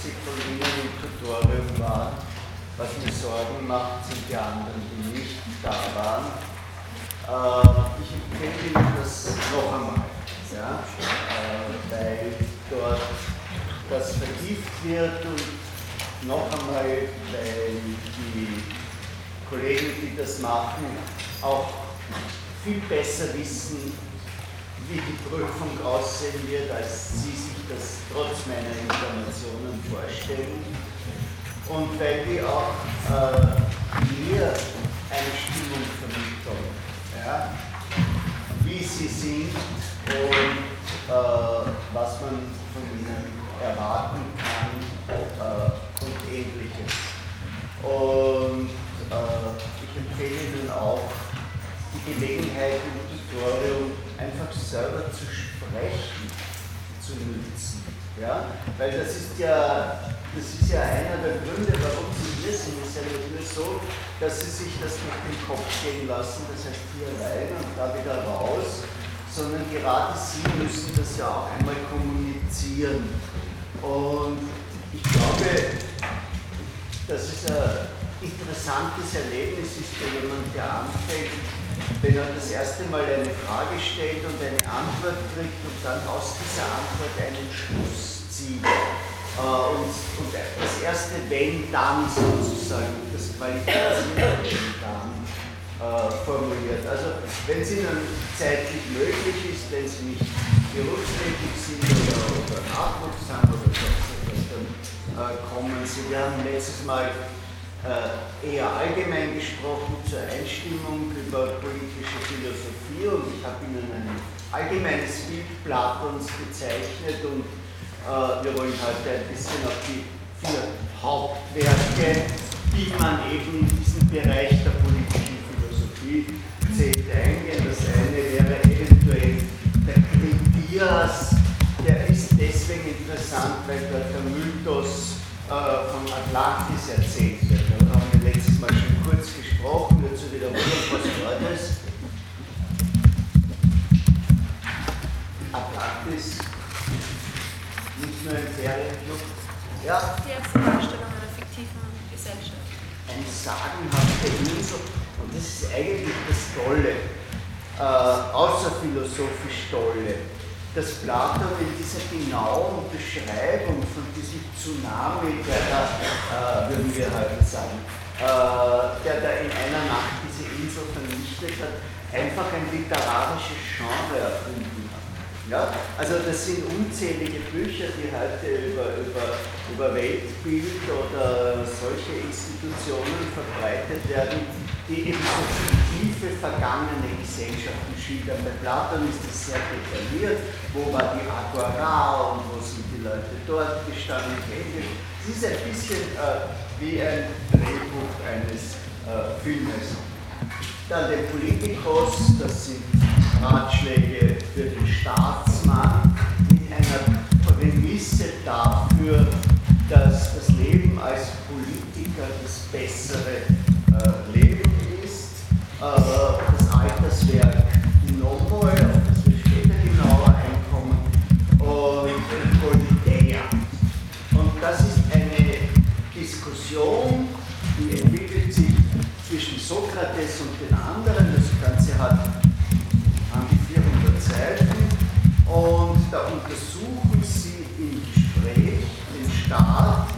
von Ihnen im Tutorium waren. Was mir Sorgen macht, sind die anderen, die nicht da waren. Äh, ich empfehle Ihnen das noch einmal, ja? Äh, weil dort das vertieft wird und noch einmal, weil die Kollegen, die das machen, auch viel besser wissen, wie die Prüfung aussehen wird, als Sie sich das trotz meiner Informationen vorstellen. Und weil die auch äh, mir eine Stimmung vermitteln, ja, wie sie sind und äh, was man von ihnen erwarten kann äh, und ähnliches. Und äh, ich empfehle Ihnen auch, die Gelegenheit im Tutorium einfach selber zu sprechen zu nutzen. Ja? Weil das ist ja, das ist ja einer der Gründe, warum Sie hier sind. Es ist ja nicht nur so, dass Sie sich das durch den Kopf gehen lassen, das heißt hier rein und da wieder raus, sondern gerade Sie müssen das ja auch einmal kommunizieren. Und ich glaube, dass es ein interessantes Erlebnis ist für jemanden, der anfängt, wenn er das erste Mal eine Frage stellt und eine Antwort kriegt und dann aus dieser Antwort einen Schluss zieht. Äh, und, und, das erste Wenn dann sozusagen, das qualifizierte dann äh, formuliert. Also wenn es Ihnen zeitlich möglich ist, wenn Sie nicht berufstätig sind oder, oder Nachwuchs haben oder so, dann äh, kommen Sie. Wir haben letztes Mal äh, eher allgemein gesprochen zur Einstimmung über politische Philosophie und ich habe Ihnen ein allgemeines Bild Platons gezeichnet und äh, wir wollen heute ein bisschen auf die vier Hauptwerke, die man eben in diesem Bereich der politischen Philosophie zählt, eingehen. Das eine wäre eventuell der Kritias, der ist deswegen interessant, weil dort der Mythos äh, von Atlantis erzählt wird. Darüber haben wir letztes Mal schon kurz gesprochen, nur zur Wiederholung, was war das? Atlantis, nicht nur ein Ferienclub. Ja? Die erste Darstellung einer fiktiven Gesellschaft. Eine sagenhafte Insel, und das ist eigentlich das Tolle, äh, außerphilosophisch Tolle dass Platon in dieser genauen Beschreibung von diesem Tsunami, der da, äh, würden wir heute sagen, der da in einer Nacht diese Insel vernichtet hat, einfach ein literarisches Genre erfunden hat. Ja? Also das sind unzählige Bücher, die heute über, über, über Weltbild oder solche Institutionen verbreitet werden, die eben so tiefe vergangene Gesellschaften schildern. Bei Platon ist das sehr detailliert, wo war die Agora und wo sind Leute dort gestanden. Es ist ein bisschen äh, wie ein Drehbuch eines äh, Filmes. Dann der Politikos, das sind Ratschläge für den Staatsmann mit einer Prämisse dafür, dass das Leben als Politiker das bessere äh, Leben das Alterswerk Diskussion, die entwickelt sich zwischen Sokrates und den anderen. Das Ganze hat an die 400 Seiten und da untersuchen sie im Gespräch den Staat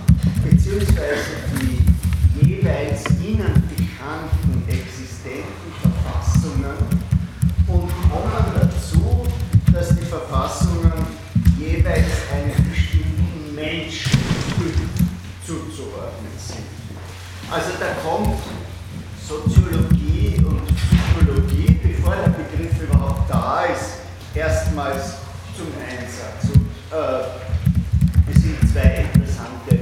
beziehungsweise die jeweils ihnen bekannten existenten Verfassungen und kommen dazu, dass die Verfassungen jeweils einem bestimmten Menschentyp zuzuordnen sind. Also da kommt Soziologie und Psychologie, bevor der Begriff überhaupt da ist, erstmals zum Einsatz. Und, äh, es sind zwei interessante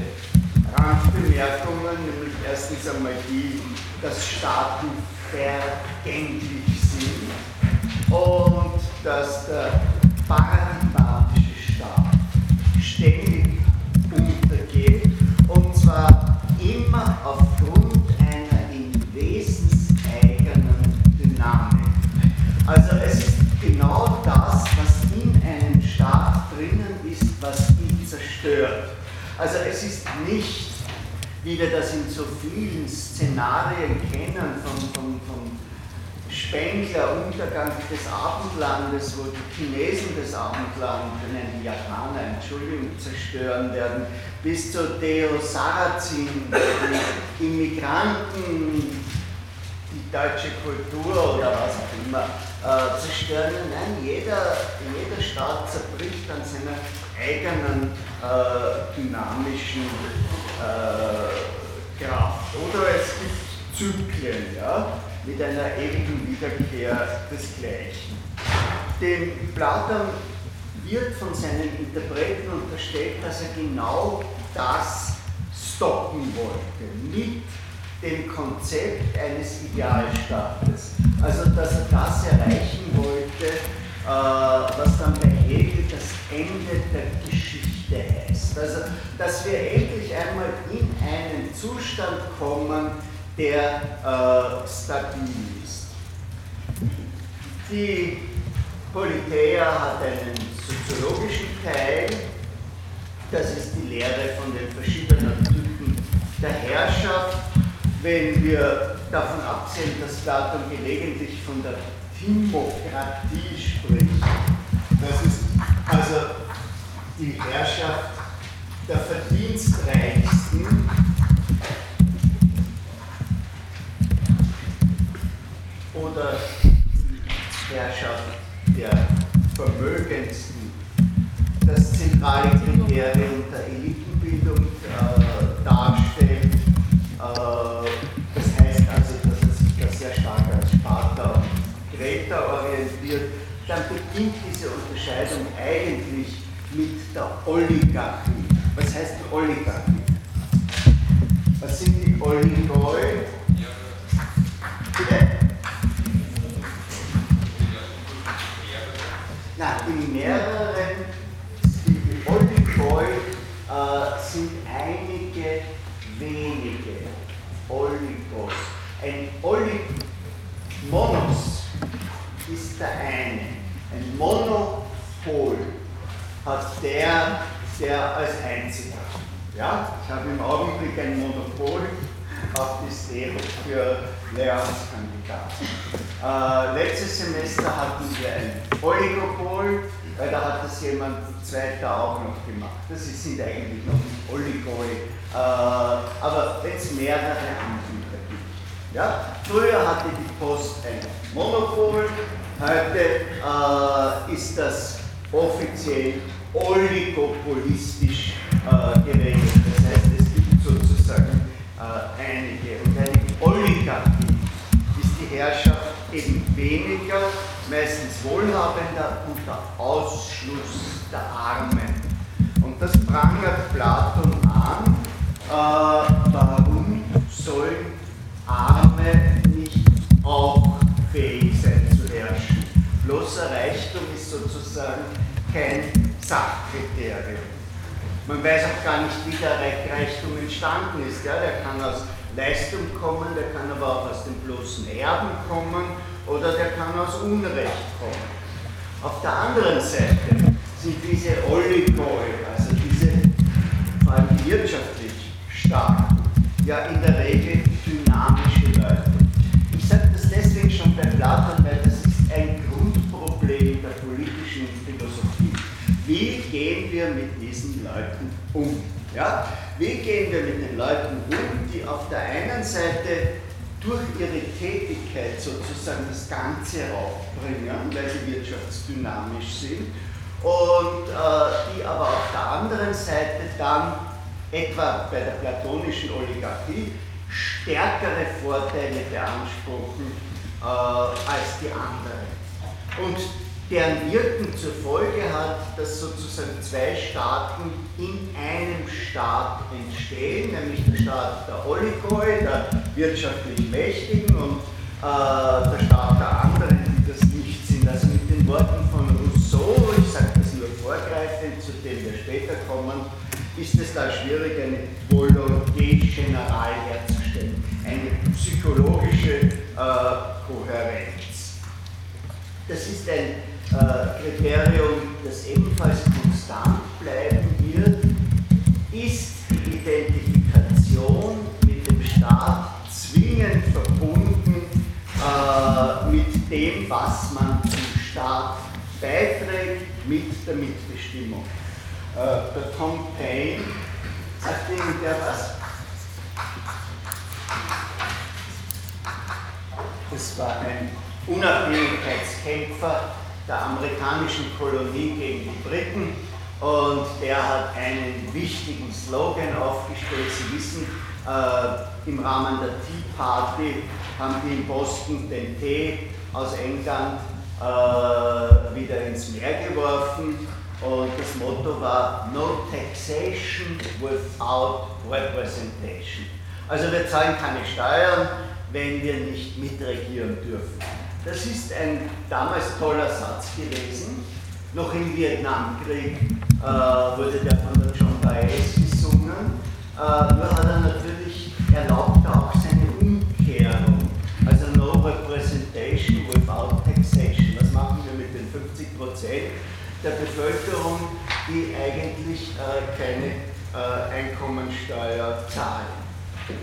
Randbemerkungen, nämlich erstens einmal die, dass Staaten vergänglich sind und dass der paradigmatische Staat ständig untergeht und zwar immer aufgrund Also es ist genau das, was in einem Staat drinnen ist, was ihn zerstört. Also es ist nicht, wie wir das in so vielen Szenarien kennen, von, von, von Spengler, Untergang des Abendlandes, wo die Chinesen das Abendland, nein, die Japaner, Entschuldigung, zerstören werden, bis zu Deo Sarrazin, die Immigranten, deutsche Kultur oder was auch immer äh, zerstören. Nein, jeder, jeder Staat zerbricht an seiner eigenen äh, dynamischen äh, Kraft. Oder es gibt Zyklen, ja? mit einer ewigen Wiederkehr desgleichen. Dem Platon wird von seinen Interpreten unterstellt, dass er genau das stoppen wollte, mit dem Konzept eines Idealstaates. Also, dass er das erreichen wollte, äh, was dann bei Hegel das Ende der Geschichte heißt. Also, dass wir endlich einmal in einen Zustand kommen, der äh, stabil ist. Die Politeia hat einen soziologischen Teil, das ist die Lehre von den verschiedenen Typen der Herrschaft. Wenn wir davon absehen, dass Platon gelegentlich von der Timokratie spricht, das ist also die Herrschaft der Verdienstreichsten oder Herrschaft der Vermögendsten das zentrale Kriterium der Elitenbildung äh, darstellt. Äh, orientiert. Dann beginnt diese Unterscheidung eigentlich mit der Oligarchie. Was heißt die Oligarchie? Was sind die Oligoi? Bitte? Na, in mehreren, die Oligoi äh, sind einige wenige Oligos. Ein Monos ist der eine. Ein Monopol hat der, der als einziger. Ja, ich habe im Augenblick ein Monopol auf die Stele für Lehramtskandidaten. Äh, letztes Semester hatten wir ein Oligopol, weil da hat das jemand zweiter auch noch gemacht. Das sind eigentlich noch Oligoi, äh, aber es mehrere Anbieter gibt. Ja? Früher hatte die Post ein Monopol, heute äh, ist das offiziell oligopolistisch äh, geregelt. Das heißt, es gibt sozusagen äh, einige. Und eine Oligarchie ist die Herrschaft eben weniger, meistens wohlhabender unter Ausschluss der Armen. Und das prangert Platon an. Äh, warum sollen Arme nicht auch herrschen? Bloßer Reichtum ist sozusagen kein Sachkriterium. Man weiß auch gar nicht, wie der Reichtum entstanden ist. Ja? Der kann aus Leistung kommen, der kann aber auch aus dem bloßen Erben kommen oder der kann aus Unrecht kommen. Auf der anderen Seite sind diese Oligoi, also diese vor allem wirtschaftlich starken, ja in der Regel dynamische Leute. Ich sage das deswegen schon bei Platon, weil das ist ein Grundproblem der politischen Philosophie. Wie gehen wir mit diesen Leuten um? Ja? Wie gehen wir mit den Leuten um, die auf der einen Seite durch ihre Tätigkeit sozusagen das Ganze aufbringen, weil sie wirtschaftsdynamisch sind, und äh, die aber auf der anderen Seite dann etwa bei der platonischen Oligarchie stärkere Vorteile beanspruchen äh, als die anderen. Und deren Wirken zur Folge hat, dass sozusagen zwei Staaten in einem Staat entstehen, nämlich der Staat der Oligoi, der wirtschaftlich Mächtigen und äh, der Staat der anderen, die das nicht sind. Also mit den Worten von Rousseau, ich sage das nur vorgreifend, zu dem wir später kommen, ist es da schwierig, eine Volonté générale herzustellen, eine psychologische äh, Kohärenz. Das ist ein äh, Kriterium, das ebenfalls konstant bleiben wird, ist die Identifikation mit dem Staat zwingend verbunden äh, mit dem, was man zum Staat beiträgt, mit der Mitbestimmung. Äh, der Tom Paine, sagt Ihnen der was? Das war ein Unabhängigkeitskämpfer, der amerikanischen Kolonie gegen die Briten und der hat einen wichtigen Slogan aufgestellt. Sie wissen, äh, im Rahmen der Tea Party haben die in Boston den Tee aus England äh, wieder ins Meer geworfen und das Motto war No Taxation without Representation. Also wir zahlen keine Steuern, wenn wir nicht mitregieren dürfen. Das ist ein damals toller Satz gewesen. Noch im Vietnamkrieg äh, wurde der von der John Baez gesungen. Äh, nur hat er natürlich erlaubt auch seine Umkehrung. Also no representation without taxation. Was machen wir mit den 50 Prozent der Bevölkerung, die eigentlich äh, keine äh, Einkommensteuer zahlen?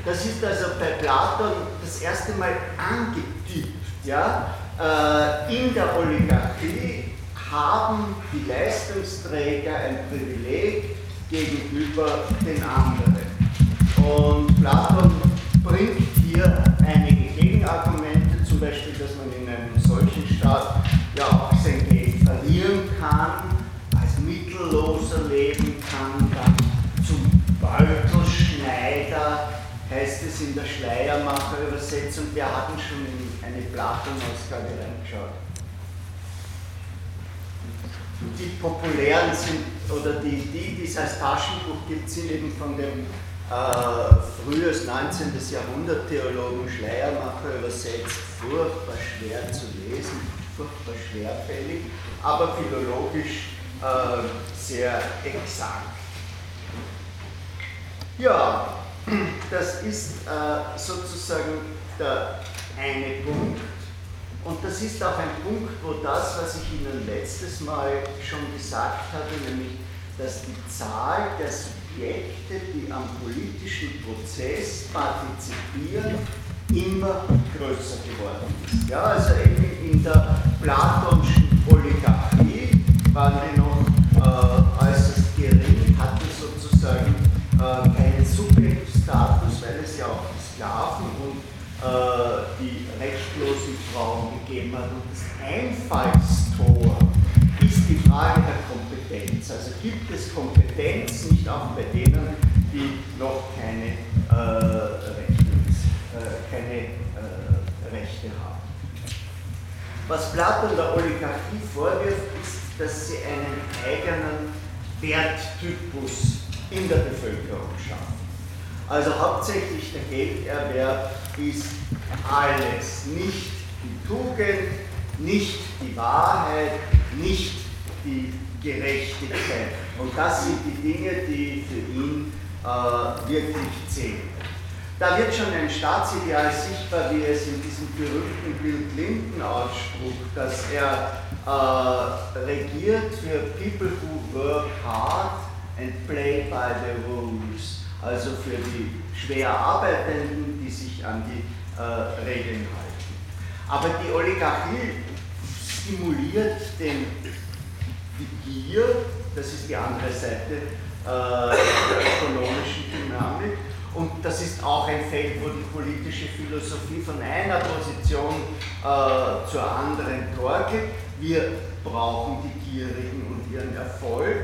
Das ist also bei Platon das erste Mal angetippt. Ja? Äh, in der Oligarchie haben die Leistungsträger ein Privileg gegenüber den anderen. Und Platon bringt hier einige Gegenargumente, zum Beispiel, dass man in einem solchen Staat ja auch sein Geld verlieren kann, als Mittelloser leben kann, dann zum Beutelschneider heißt es in der Schleiermacher-Übersetzung, wir hatten schon in eine Platon-Ausgabe reingeschaut. Die populären sind, oder die, die, es als Taschenbuch gibt, sind eben von dem äh, frühes 19. Jahrhundert Theologen Schleiermacher übersetzt, furchtbar schwer zu lesen, furchtbar schwerfällig, aber philologisch äh, sehr exakt. Ja, das ist äh, sozusagen der eine Punkt. Und das ist auch ein Punkt, wo das, was ich Ihnen letztes Mal schon gesagt hatte, nämlich, dass die Zahl der Subjekte, die am politischen Prozess partizipieren, immer größer geworden ist. Ja, also eben in der platonischen Oligarchie waren die noch äh, äußerst gering, hatten sozusagen äh, Subjektstatus, weil es ja auch die Sklaven und äh, die rechtlosen Frauen gegeben hat. Und das Einfallstor ist die Frage der Kompetenz. Also gibt es Kompetenz nicht auch bei denen, die noch keine, äh, Rechnungs, äh, keine äh, Rechte haben. Was Platon der Oligarchie vorwirft, ist, dass sie einen eigenen Werttypus in der Bevölkerung schaffen. Also hauptsächlich der Gelderwerb ist alles, nicht die Tugend, nicht die Wahrheit, nicht die Gerechtigkeit. Und das sind die Dinge, die für ihn äh, wirklich zählen. Da wird schon ein Staatsideal sichtbar, wie es in diesem berühmten Bill Clinton ausspruch, dass er äh, regiert für People who work hard and play by the rules, also für die schwer Arbeitenden, die sich an die äh, Regeln halten. Aber die Oligarchie stimuliert den, die Gier, das ist die andere Seite äh, der ökonomischen Dynamik, und das ist auch ein Feld, wo die politische Philosophie von einer Position äh, zur anderen torkelt. Wir brauchen die Gierigen und ihren Erfolg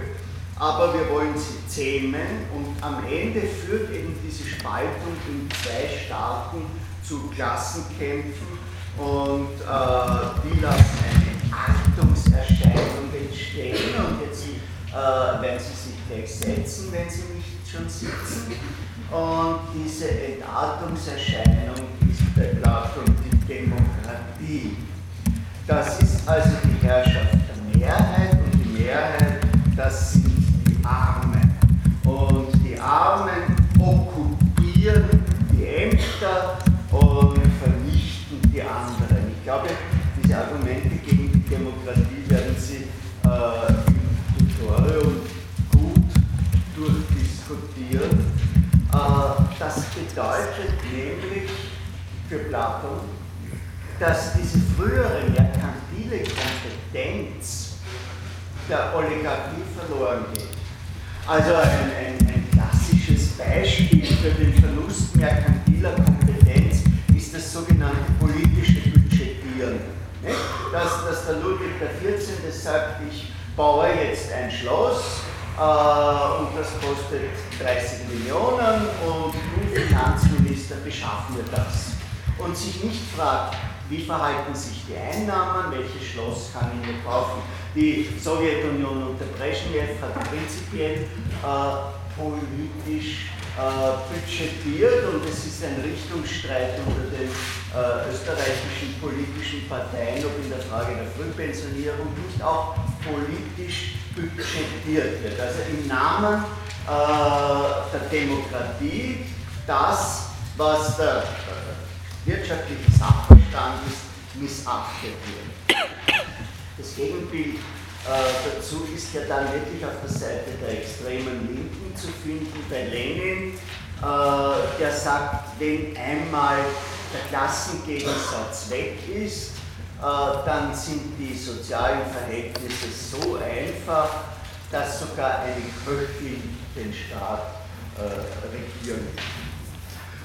aber wir wollen sie zähmen und am Ende führt eben diese Spaltung in zwei Staaten zu Klassenkämpfen und äh, die lassen eine Achtungserscheinung entstehen und jetzt äh, werden sie sich gleich setzen, wenn sie nicht schon sitzen. Und diese Entartungserscheinung ist bei Platon die Demokratie. Das ist also die Herrschaft der Mehrheit und die Mehrheit, das sind Armen. Und die Armen okkupieren die Ämter und vernichten die anderen. Ich glaube, diese Argumente gegen die Demokratie werden Sie äh, im Tutorium gut durchdiskutieren. Äh, das bedeutet nämlich für Platon, dass diese frühere merkantile Kompetenz der Oligarchie verloren geht. Also ein, ein, ein klassisches Beispiel für den Verlust merkantiler Kompetenz ist das sogenannte politische Budgetieren. Dass, dass der Ludwig XIV. sagt, ich baue jetzt ein Schloss äh, und das kostet 30 Millionen und du Finanzminister beschaff mir das. Und sich nicht fragt, wie verhalten sich die Einnahmen, welches Schloss kann ich mir kaufen. Die Sowjetunion unter Brezhnev hat prinzipiell äh, politisch äh, budgetiert und es ist ein Richtungsstreit unter den äh, österreichischen politischen Parteien, ob in der Frage der Frühpensionierung nicht auch politisch budgetiert wird. Also im Namen äh, der Demokratie das, was der äh, wirtschaftliche Sachverstand ist, missachtet wird. Das Gegenbild äh, dazu ist ja dann wirklich auf der Seite der extremen Linken zu finden, bei Lenin, äh, der sagt, wenn einmal der Klassengegensatz weg ist, äh, dann sind die sozialen Verhältnisse so einfach, dass sogar eine Köchin den Staat regieren kann.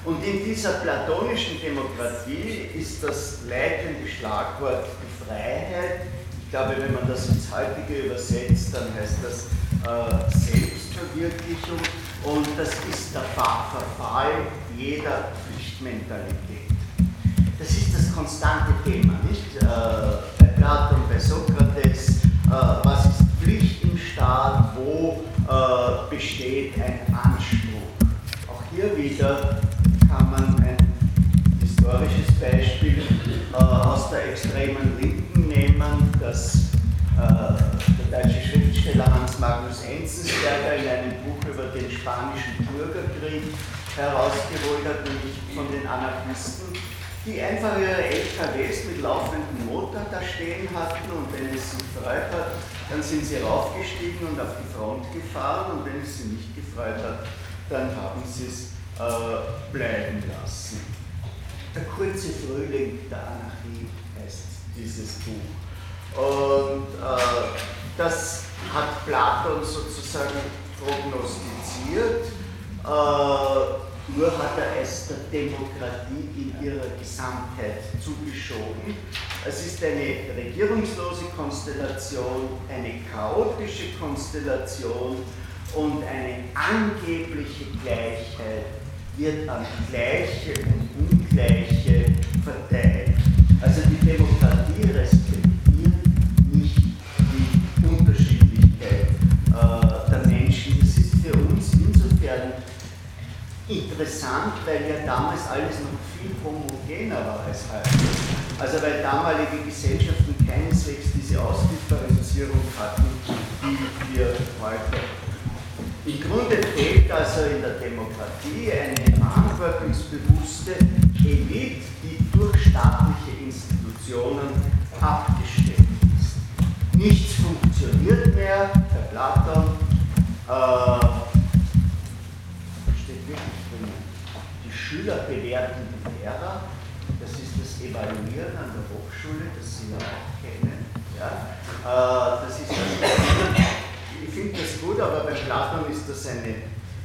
Und in dieser platonischen Demokratie ist das leitende Schlagwort die Freiheit, ich glaube, wenn man das ins Heutige übersetzt, dann heißt das äh, Selbstverwirklichung und das ist der Verfall jeder Pflichtmentalität. Das ist das konstante Thema, nicht? Äh, bei Platon, bei Sokrates, äh, was ist Pflicht im Staat, wo äh, besteht ein Anspruch. Auch hier wieder kann man ein historisches Beispiel äh, aus der extremen Linken nehmen, das äh, der deutsche Schriftsteller Hans Magnus Enzensberger in einem Buch über den spanischen Bürgerkrieg herausgeholt hat, nämlich von den Anarchisten, die einfach ihre LKWs mit laufendem Motor da stehen hatten und wenn es sie gefreut hat, dann sind sie raufgestiegen und auf die Front gefahren und wenn es sie nicht gefreut hat, dann haben sie es äh, bleiben lassen. Der kurze Frühling der Anarchie heißt dieses Buch. Und äh, das hat Platon sozusagen prognostiziert, äh, nur hat er es der Demokratie in ihrer Gesamtheit zugeschoben. Es ist eine regierungslose Konstellation, eine chaotische Konstellation und eine angebliche Gleichheit wird an Gleiche und Ungleiche verteilt. Also die Demokratie respektiert interessant, weil ja damals alles noch viel homogener war als heute. Also weil damalige Gesellschaften keineswegs diese Ausdifferenzierung hatten, die wir heute. Im Grunde fehlt also in der Demokratie eine verantwortungsbewusste Elite, die durch staatliche Institutionen abgestellt ist. Nichts funktioniert mehr, Herr Platon, äh, Schüler bewerten die Lehrer. Das ist das Evaluieren an der Hochschule, das Sie ja auch kennen. Ja? Äh, das ist das, ich finde das gut, aber bei Platon ist das eine,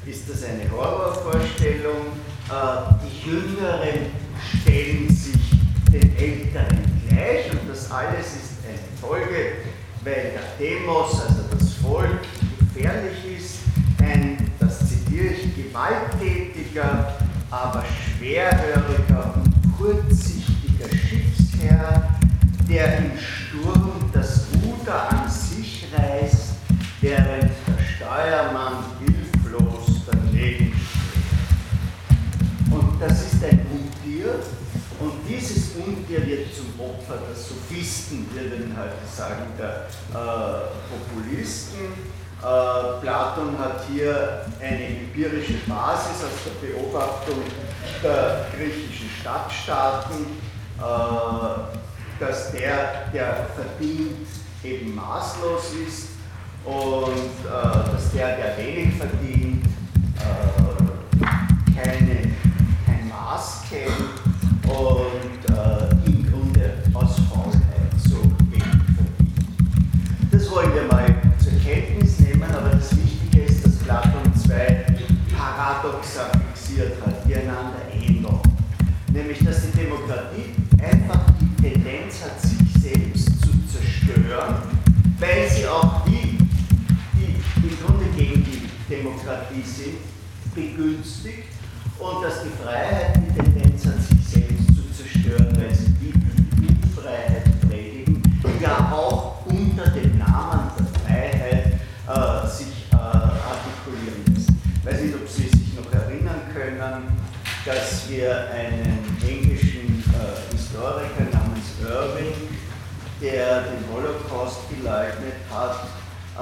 ist das eine Horrorvorstellung. Äh, die Jüngeren stellen sich den Älteren gleich und das alles ist eine Folge, weil der Demos, also das Volk, gefährlich ist, ein, das zitiere ich, gewalttätiger, aber schwerhöriger und kurzsichtiger Schiffsherr, der im Sturm das Ruder an sich reißt, während der Steuermann hilflos daneben steht. Und das ist ein Untier, und dieses Untier wird zum Opfer der Sophisten, wir würden heute sagen, der äh, Populisten. Äh, Platon hat hier eine empirische Basis aus der Beobachtung der griechischen Stadtstaaten, äh, dass der, der verdient, eben maßlos ist und dass der, der wenig verdient, keine, kein Maß kennt. Und wollen wir mal zur Kenntnis nehmen, aber das Wichtige ist, dass Platon zwei Paradoxa fixiert hat, die einander ähneln. Nämlich, dass die Demokratie einfach die Tendenz hat, sich selbst zu zerstören, weil sie auch die, die im Grunde gegen die Demokratie sind, begünstigt und dass die Freiheit mit den wir einen englischen äh, Historiker namens Irving, der den Holocaust geleugnet hat, äh,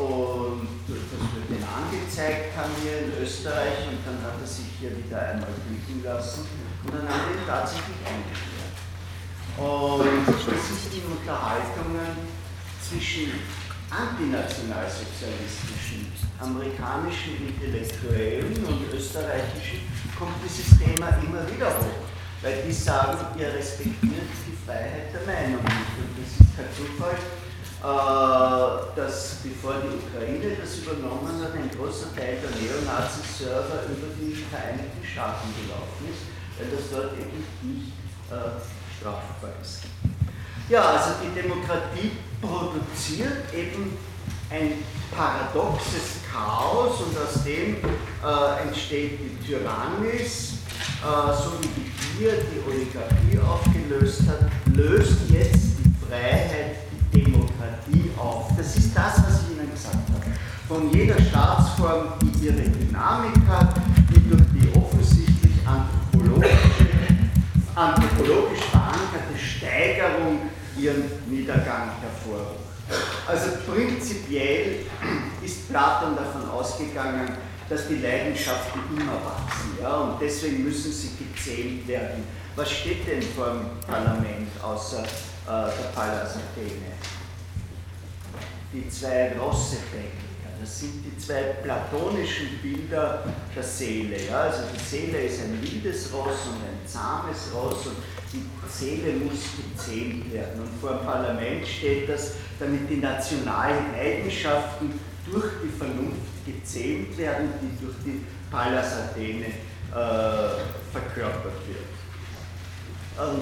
und das wird ihn angezeigt haben hier in Österreich und dann hat er sich hier wieder einmal blicken lassen und dann wir ihn tatsächlich eingesperrt. Und das sind die Unterhaltungen zwischen antinationalsozialistischen amerikanischen Intellektuellen und österreichischen kommt dieses Thema immer wieder hoch, weil die sagen, ihr respektiert die Freiheit der Meinung nicht. Und das ist kein Zufall, äh, dass bevor die Ukraine das übernommen hat, ein großer Teil der Neonazi-Server über die Vereinigten Staaten gelaufen ist, weil das dort eben nicht äh, strafbar ist. Ja, also die Demokratie produziert eben ein paradoxes Chaos und aus dem äh, entsteht die Tyrannis, äh, so wie die Gier die Oligarchie aufgelöst hat, löst jetzt die Freiheit die Demokratie auf. Das ist das, was ich Ihnen gesagt habe. Von jeder Staatsform, die ihre Dynamik hat, die durch die offensichtlich anthropologische, anthropologisch verankerte Steigerung ihren Niedergang hervorruft. Also prinzipiell ist Platon davon ausgegangen, dass die Leidenschaften immer wachsen. Ja? Und deswegen müssen sie gezähmt werden. Was steht denn vor dem Parlament außer äh, der Pallas Athene? Die zwei Rossebänke. Das sind die zwei platonischen Bilder der Seele. Ja? Also die Seele ist ein wildes Ross und ein zahmes Ross und die Seele muss gezähmt werden. Und vor dem Parlament steht das, damit die nationalen Eigenschaften durch die Vernunft gezähmt werden, die durch die Pallas Athene äh, verkörpert wird. Ähm,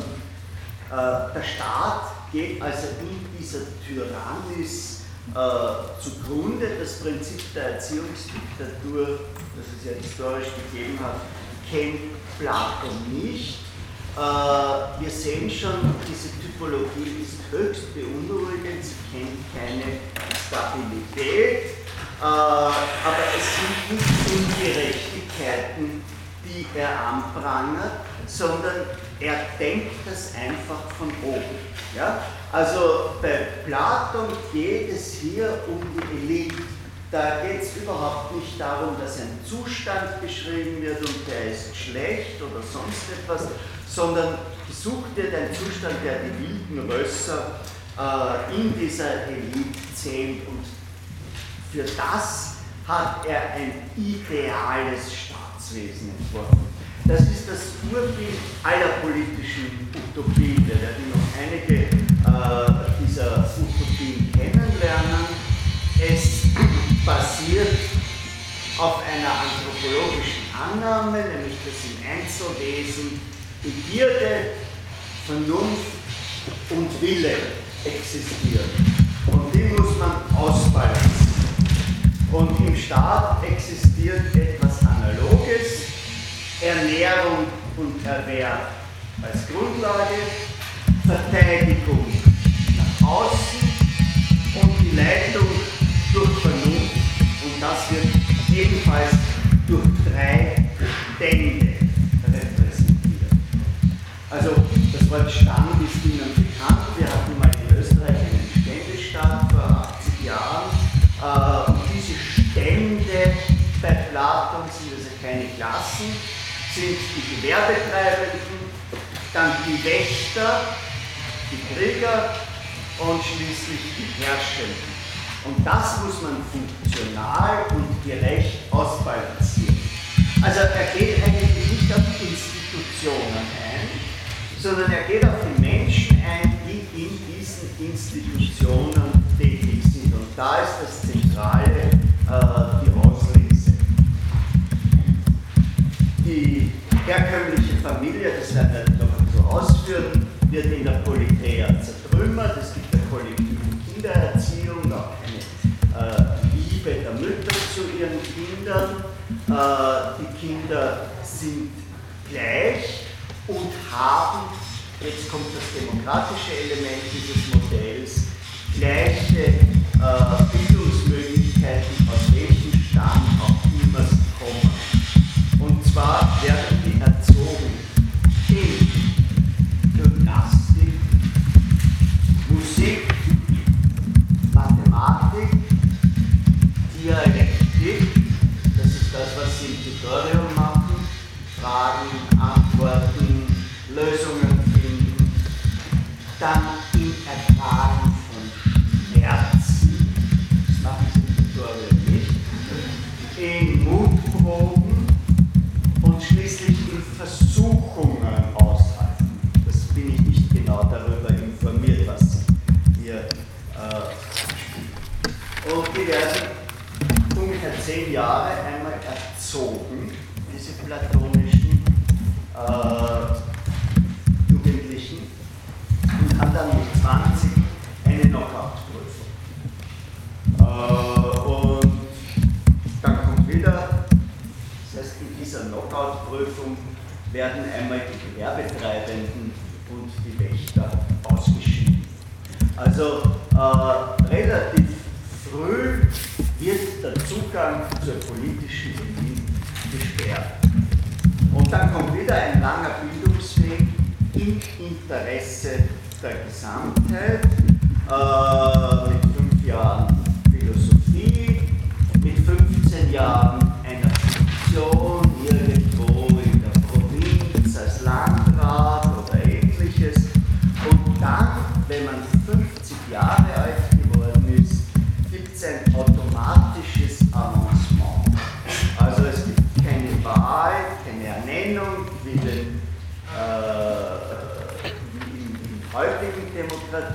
äh, der Staat geht also in dieser Tyrannis äh, zugrunde. Das Prinzip der Erziehungsdiktatur, das es ja historisch gegeben hat, kennt Platon nicht. Äh, wir sehen schon, diese Typologie ist höchst beunruhigend, sie kennt keine Stabilität, äh, aber es sind nicht Ungerechtigkeiten, die er anprangert, sondern er denkt das einfach von oben. Ja? Also bei Platon geht es hier um die Elite. Da geht es überhaupt nicht darum, dass ein Zustand beschrieben wird und der ist schlecht oder sonst etwas, sondern gesucht wird ein Zustand, der die wilden Rösser äh, in dieser Elite zählt. Und für das hat er ein ideales Staatswesen entworfen. Das ist das Urbild aller politischen Utopien. Wir werden noch einige äh, dieser Utopien kennenlernen. Es basiert auf einer anthropologischen Annahme, nämlich dass im Einzelwesen Begierde, Vernunft und Wille existieren. Und die muss man ausbalancieren. Und im Staat existiert etwas Analoges, Ernährung und Erwerb als Grundlage, Verteidigung nach außen und die Leitung durch Vernunft. Und das wird ebenfalls durch drei Stände repräsentiert. Also das Wort Stand ist Ihnen bekannt. Wir hatten mal in Österreich einen Ständestaat vor 80 Jahren. Und diese Stände bei Platon sind also keine Klassen, sind die Gewerbetreibenden, dann die Wächter, die Krieger und schließlich die Herrschenden. Und das muss man funktional und gerecht ausbalancieren. Also er geht eigentlich nicht auf Institutionen ein, sondern er geht auf die Menschen ein, die in diesen Institutionen tätig sind. Und da ist das Zentrale äh, die Auslese. Die herkömmliche Familie, das werden ausführen, wird in der Politeia zertrümmert. Es gibt eine kollektive Kindererziehung, auch eine äh, Liebe der Mütter zu ihren Kindern. Äh, die Kinder sind gleich und haben, jetzt kommt das demokratische Element dieses Modells, gleiche äh, Bildungsmöglichkeiten, aus welchem Stamm auch immer sie kommen. Und zwar Fragen, Antworten, Lösungen finden, dann im Ertragen von Schmerzen, das machen sie im Tutorium nicht, in Mutproben und schließlich in Versuchungen aushalten. Das bin ich nicht genau darüber informiert, was hier äh, Und die werden ungefähr zehn Jahre einmal erzogen, diese platonischen äh, Jugendlichen, und haben dann mit 20 eine Knockout-Prüfung. Äh, und dann kommt wieder, das heißt, in dieser Knockout-Prüfung werden einmal die Gewerbetreibenden und die Wächter ausgeschieden. Also äh, relativ früh wird der Zugang zur politischen Elite gesperrt. Und dann kommt wieder ein langer Bildungsweg im Interesse der Gesamtheit, äh,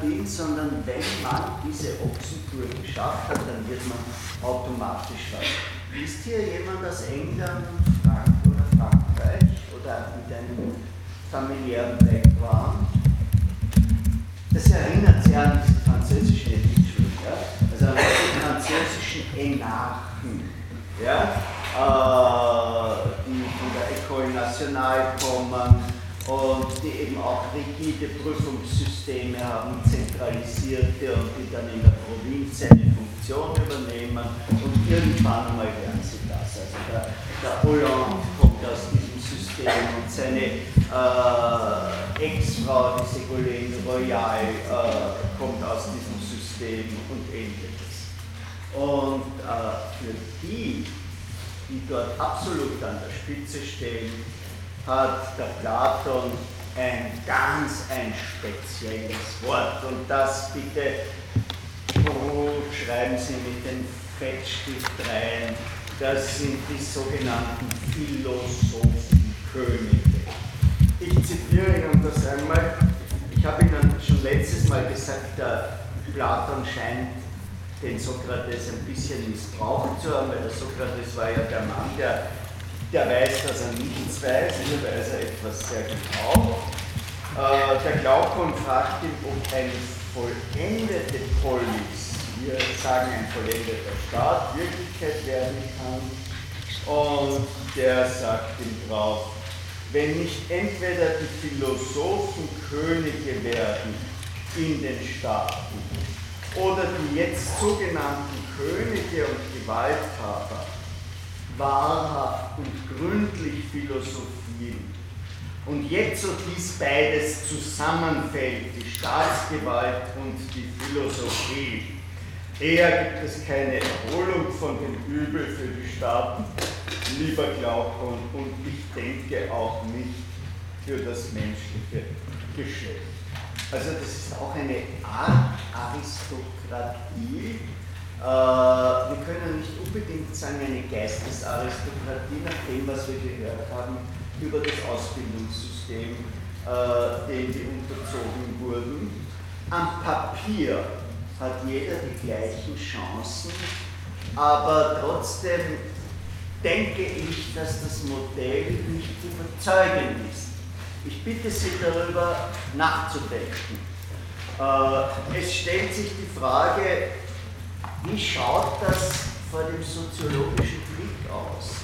Demokratien, sondern wenn man diese Ochsentour geschafft hat, dann wird man automatisch was. Ist hier jemand aus England, Frank oder Frankreich oder mit einem familiären Background? Das erinnert sehr an diese französische Elitschule, ja? also an die französischen Enarchen, ja? Äh, die von der École Nationale kommen und die eben auch rigide Prüfungssysteme haben, zentralisierte und die dann in der Provinz eine Funktion übernehmen und irgendwann einmal werden sie das. Also der, der Hollande kommt aus diesem System und seine äh, Ex-Frau, die Ségolène Royal, äh, kommt aus diesem System und ähnliches. Und äh, für die, die dort absolut an der Spitze stehen, hat der Platon ein ganz ein spezielles Wort. Und das bitte gut schreiben Sie mit dem Fettstift rein. Das sind die sogenannten Philosophenkönige. Ich zitiere Ihnen das einmal. Ich habe Ihnen schon letztes Mal gesagt, der Platon scheint den Sokrates ein bisschen missbraucht zu haben, weil der Sokrates war ja der Mann, der, der weiß, dass er nichts weiß, hier weiß er etwas sehr genau. Äh, der glaubt und fragt ihn, ob eine vollendete Polis, wir sagen ein vollendeter Staat, Wirklichkeit werden kann. Und der sagt ihm drauf, wenn nicht entweder die Philosophen Könige werden in den Staaten oder die jetzt sogenannten Könige und Gewalthaber wahrhaft und gründlich philosophieren und jetzt so dies beides zusammenfällt, die Staatsgewalt und die Philosophie, eher gibt es keine Erholung von dem Übel für die Staaten, lieber Glauben, und ich denke auch nicht für das menschliche Geschlecht. Also das ist auch eine Art Aristokratie. Äh, wir können nicht unbedingt sagen eine Geistesaristokratie, nach dem, was wir gehört haben über das Ausbildungssystem, äh, dem die unterzogen wurden. Am Papier hat jeder die gleichen Chancen, aber trotzdem denke ich, dass das Modell nicht überzeugend ist. Ich bitte Sie darüber nachzudenken. Äh, es stellt sich die Frage, wie schaut das vor dem soziologischen Blick aus?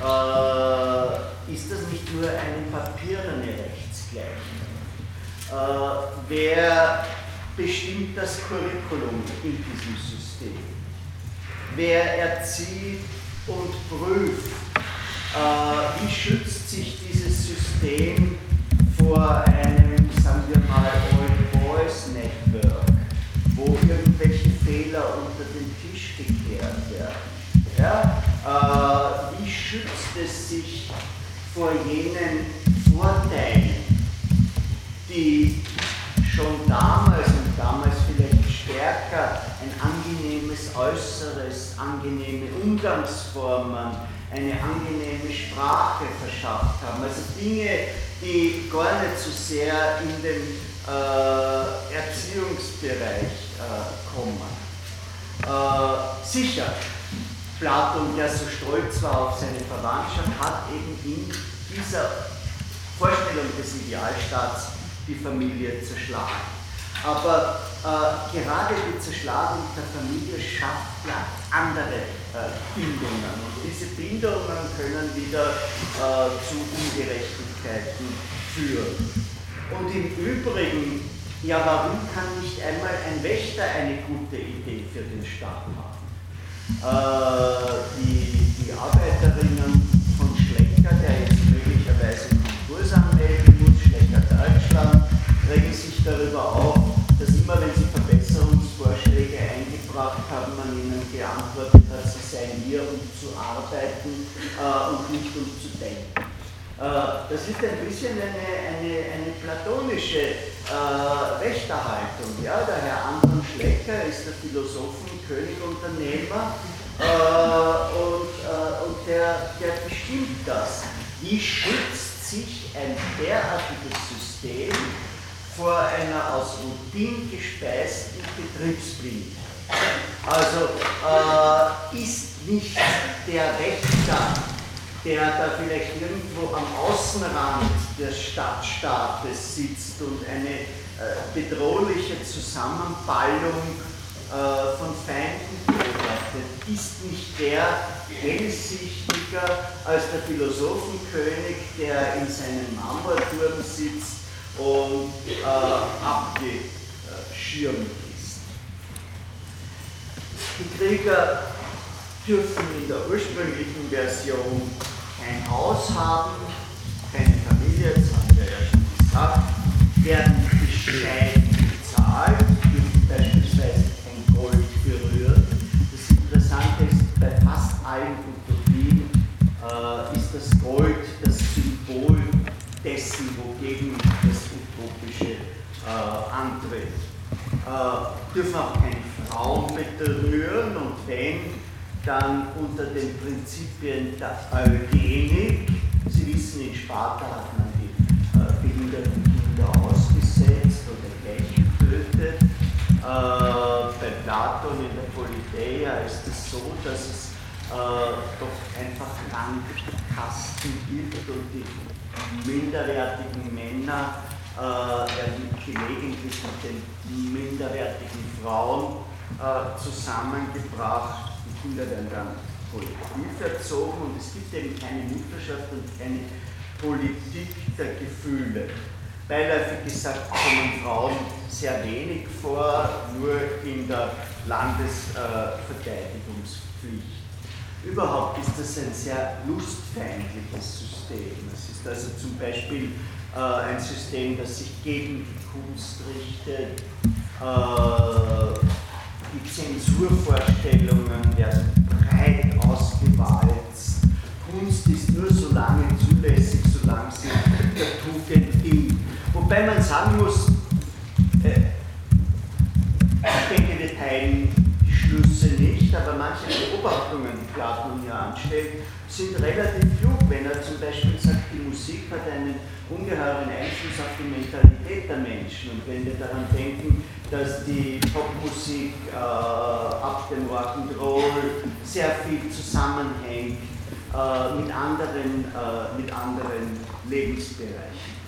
Äh, ist das nicht nur eine papierene Rechtsgleichheit? Äh, wer bestimmt das Curriculum in diesem System? Wer erzieht und prüft? Äh, wie schützt sich dieses System vor einem, sagen wir mal, Old Boys Network, wo irgendwelche Fehler unter den Tisch gekehrt werden? Ja? Äh, wie schützt es sich vor jenen Vorteilen, die schon damals und damals vielleicht stärker ein angenehmes Äußeres, angenehme Umgangsformen, eine angenehme Sprache verschafft haben. Also Dinge, die gar nicht so sehr in den äh, Erziehungsbereich äh, kommen. Äh, sicher, Platon, der so stolz war auf seine Verwandtschaft, hat eben in dieser Vorstellung des Idealstaats die Familie zerschlagen. Aber äh, gerade die Zerschlagung der Familie schafft ja andere äh, Bindungen. Und diese Bindungen können wieder äh, zu Ungerechtigkeiten führen. Und im Übrigen, ja, warum kann nicht einmal ein Wächter eine gute Idee für den Staat haben? Äh, die, die Arbeiterinnen von Schlecker, der jetzt möglicherweise Konkurs anmelden muss, Schlecker Deutschland, regen sich darüber auf, dass immer wenn sie Verbesserungsvorschläge eingebracht haben, man ihnen geantwortet hat, sie seien hier, um zu arbeiten äh, und nicht um zu denken. Äh, das ist ein bisschen eine, eine, eine platonische äh, Wächterhaltung. Ja? Der Herr Anton Schlecker ist der Philosophen, König, Unternehmer äh, und, äh, und der, der bestimmt das. Wie schützt sich ein derartiges System vor einer aus Routine gespeisten Betriebsblindheit. Also äh, ist nicht der Wächter, der da vielleicht irgendwo am Außenrand des Stadtstaates sitzt und eine äh, bedrohliche Zusammenballung äh, von Feinden beobachtet, ist nicht der hellsichtiger als der Philosophenkönig, der in seinem Marmorturm sitzt und äh, abgeschirmt ist. Die Krieger dürfen in der ursprünglichen Version kein Haus haben, keine Familie, das haben wir ja schon gesagt, werden bescheiden bezahlt, dürfen beispielsweise kein Gold berühren. Das Interessante ist, bei fast allen Utopien äh, ist das Gold das Symbol dessen, wogegen utopische äh, antritt. Äh, dürfen auch keine Frauen berühren und wenn, dann unter den Prinzipien der Eugenik. Sie wissen, in Sparta hat man die äh, behinderten Kinder ausgesetzt oder gleich getötet. Äh, bei Platon in der Politeia ist es so, dass es äh, doch einfach Landkasten gibt und die minderwertigen Männer werden gelegentlich mit den minderwertigen Frauen zusammengebracht. Kinder werden dann kollektiv erzogen und es gibt eben keine Mutterschaft und keine Politik der Gefühle. Beiläufig gesagt kommen Frauen sehr wenig vor, nur in der Landesverteidigungspflicht. Überhaupt ist das ein sehr lustfeindliches System. Es ist also zum Beispiel äh, ein System, das sich gegen die Kunst richtet. Äh, die Zensurvorstellungen werden breit ausgewalzt. Kunst ist nur so lange zulässig, solange sie der Tugend dient. Wobei man sagen muss, äh, ich denke, wir teilen die Schlüsse nicht, aber manche Beobachtungen, die Platon hier anstellt, sind relativ klug, wenn er zum Beispiel sagt, die Musik hat einen ungeheuren Einfluss auf die Mentalität der Menschen. Und wenn wir daran denken, dass die Popmusik äh, ab dem Rock'n'Roll sehr viel zusammenhängt äh, mit, anderen, äh, mit anderen Lebensbereichen.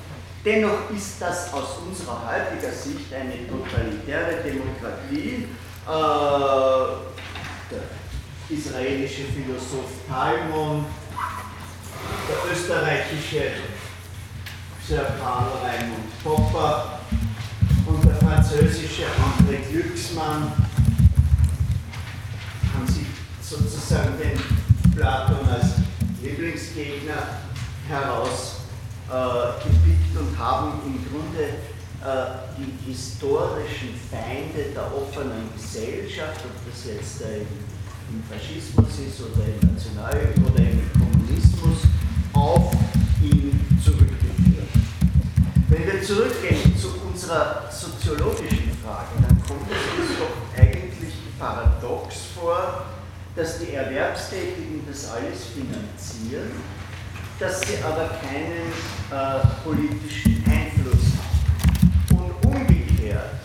Dennoch ist das aus unserer heutiger Sicht eine totalitäre Demokratie. Äh, der israelische Philosoph Talmud, der österreichische Sir Karl Raimund Popper und der französische André Glücksmann haben sich sozusagen den Platon als Lieblingsgegner herausgepickt äh, und haben im Grunde äh, die historischen Feinde der offenen Gesellschaft, ob das jetzt äh, im Faschismus ist oder im National- oder im Kommunismus, auf wir zurückgehen zu unserer soziologischen Frage, dann kommt es uns doch eigentlich paradox vor, dass die Erwerbstätigen das alles finanzieren, dass sie aber keinen äh, politischen Einfluss haben. Und umgekehrt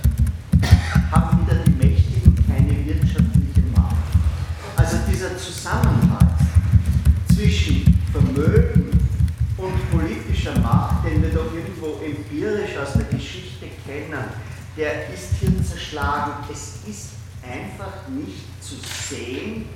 haben wieder die Mächtigen keine wirtschaftliche Macht. Also dieser Zusammenhang zwischen Vermögen und politischer Macht, den wir doch irgendwo empirisch aus der Geschichte kennen, der ist hier zerschlagen. Es ist einfach nicht zu sehen,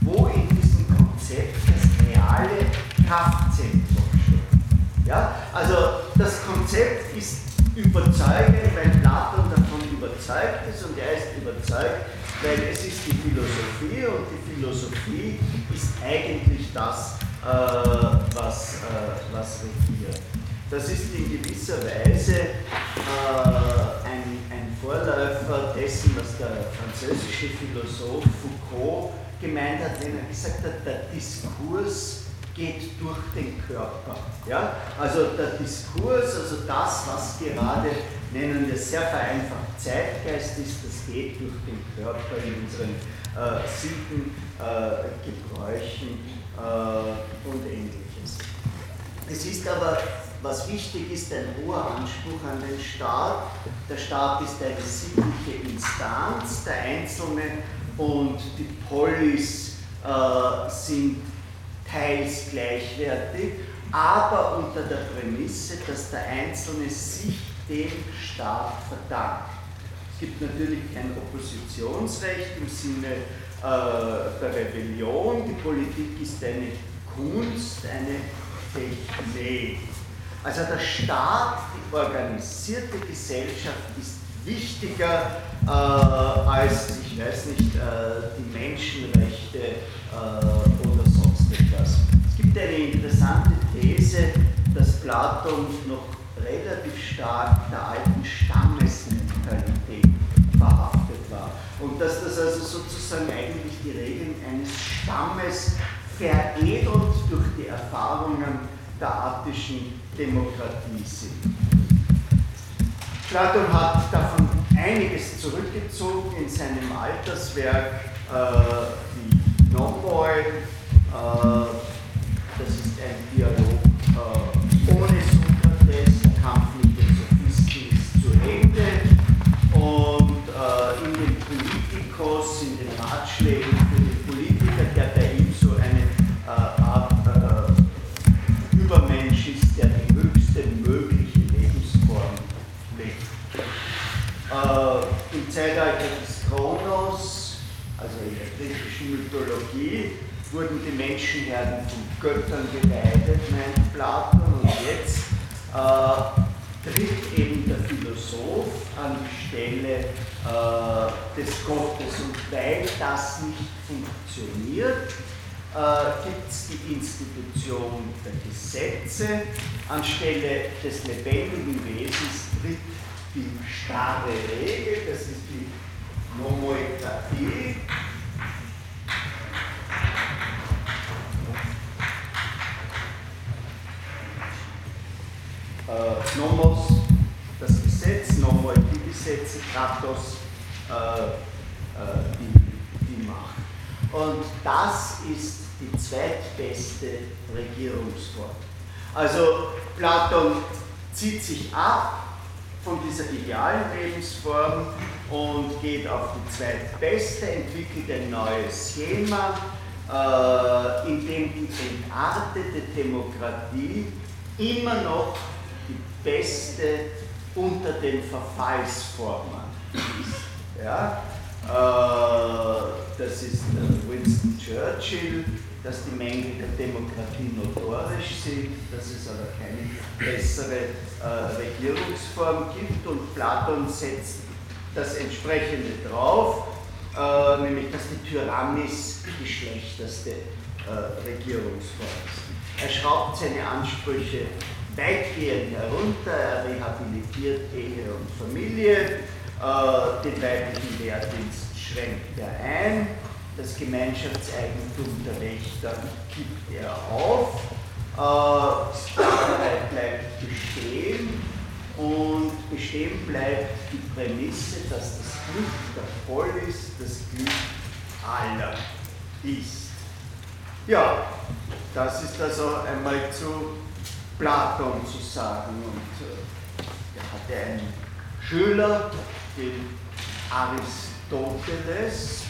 wo in diesem Konzept das reale Kraftzentrum steht. Ja? Also das Konzept ist überzeugend, weil Platon davon überzeugt ist und er ist überzeugt, weil es ist die Philosophie und die Philosophie ist eigentlich das, äh, was, äh, was regiert. Das ist in gewisser Weise äh, ein, ein Vorläufer dessen, was der französische Philosoph Foucault gemeint hat, wenn er gesagt hat, der Diskurs geht durch den Körper. Ja? Also der Diskurs, also das, was gerade, nennen wir sehr vereinfacht Zeitgeist ist, das geht durch den Körper in unseren äh, Sitten, äh, Gebräuchen äh, und ähnliches. Es ist aber was wichtig ist, ein hoher Anspruch an den Staat. Der Staat ist eine sittliche Instanz, der Einzelne und die Polis äh, sind teils gleichwertig, aber unter der Prämisse, dass der Einzelne sich dem Staat verdankt. Es gibt natürlich kein Oppositionsrecht im Sinne äh, der Rebellion. Die Politik ist eine Kunst, eine Technik. Also der Staat, die organisierte Gesellschaft ist wichtiger äh, als, ich weiß nicht, äh, die Menschenrechte äh, oder sonst etwas. Es gibt eine interessante These, dass Platon noch relativ stark der alten Stammesmentalität verhaftet war. Und dass das also sozusagen eigentlich die Regeln eines Stammes veredelt durch die Erfahrungen der attischen Demokratie sind. Platon hat davon einiges zurückgezogen in seinem Alterswerk, äh, die Nomoi, äh, das ist ein Dialog äh, ohne Sokrates, der Kampf mit den Sophisten ist zu Ende und äh, in den Politikos, in den Ratschlägen Zeitalter des Kronos, also in der griechischen Mythologie, wurden die Menschenherden von Göttern geweidet, meint Platon, und jetzt äh, tritt eben der Philosoph an die Stelle äh, des Gottes. Und weil das nicht funktioniert, äh, gibt es die Institution der Gesetze. Anstelle des lebendigen Wesens tritt die starre Regel, das ist die Nomoekratie. Äh, Nomos, das Gesetz, Nomoi, die Gesetze, Kratos, äh, äh, die, die Macht. Und das ist die zweitbeste Regierungsform. Also Platon zieht sich ab von dieser idealen Lebensform und geht auf die zweitbeste, entwickelt ein neues Schema, äh, in dem die entartete Demokratie immer noch die beste unter den Verfallsformen ist. Ja? Äh, das ist Winston Churchill, dass die Mängel der Demokratie notorisch sind, dass es aber keine bessere äh, Regierungsform gibt und Platon setzt das entsprechende drauf, äh, nämlich dass die Tyrannis die schlechteste Regierungsform ist. Er schraubt seine Ansprüche weitgehend herunter, er rehabilitiert Ehe und Familie, den weiblichen Wehrdienst schränkt er ein, das Gemeinschaftseigentum der Wächter gibt er auf, äh, bleibt bestehen und bestehen bleibt die Prämisse, dass das Glück der Polis das Glück aller ist. Ja, das ist also einmal zu Platon zu sagen. Und äh, er hatte einen Schüler, den Aristoteles,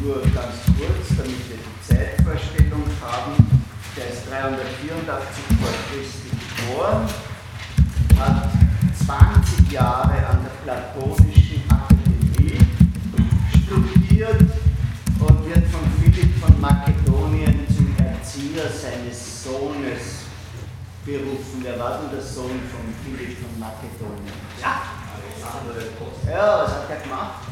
nur ganz kurz, damit wir die Zeitvorstellung haben, der ist 384 vor Christi geboren, hat 20 Jahre an der Platonischen Akademie studiert und wird von Philipp von Makedonien zum Erzieher seines Sohnes berufen. Wer war denn der Sohn von Philipp von Makedonien? Ja, ja was hat er gemacht?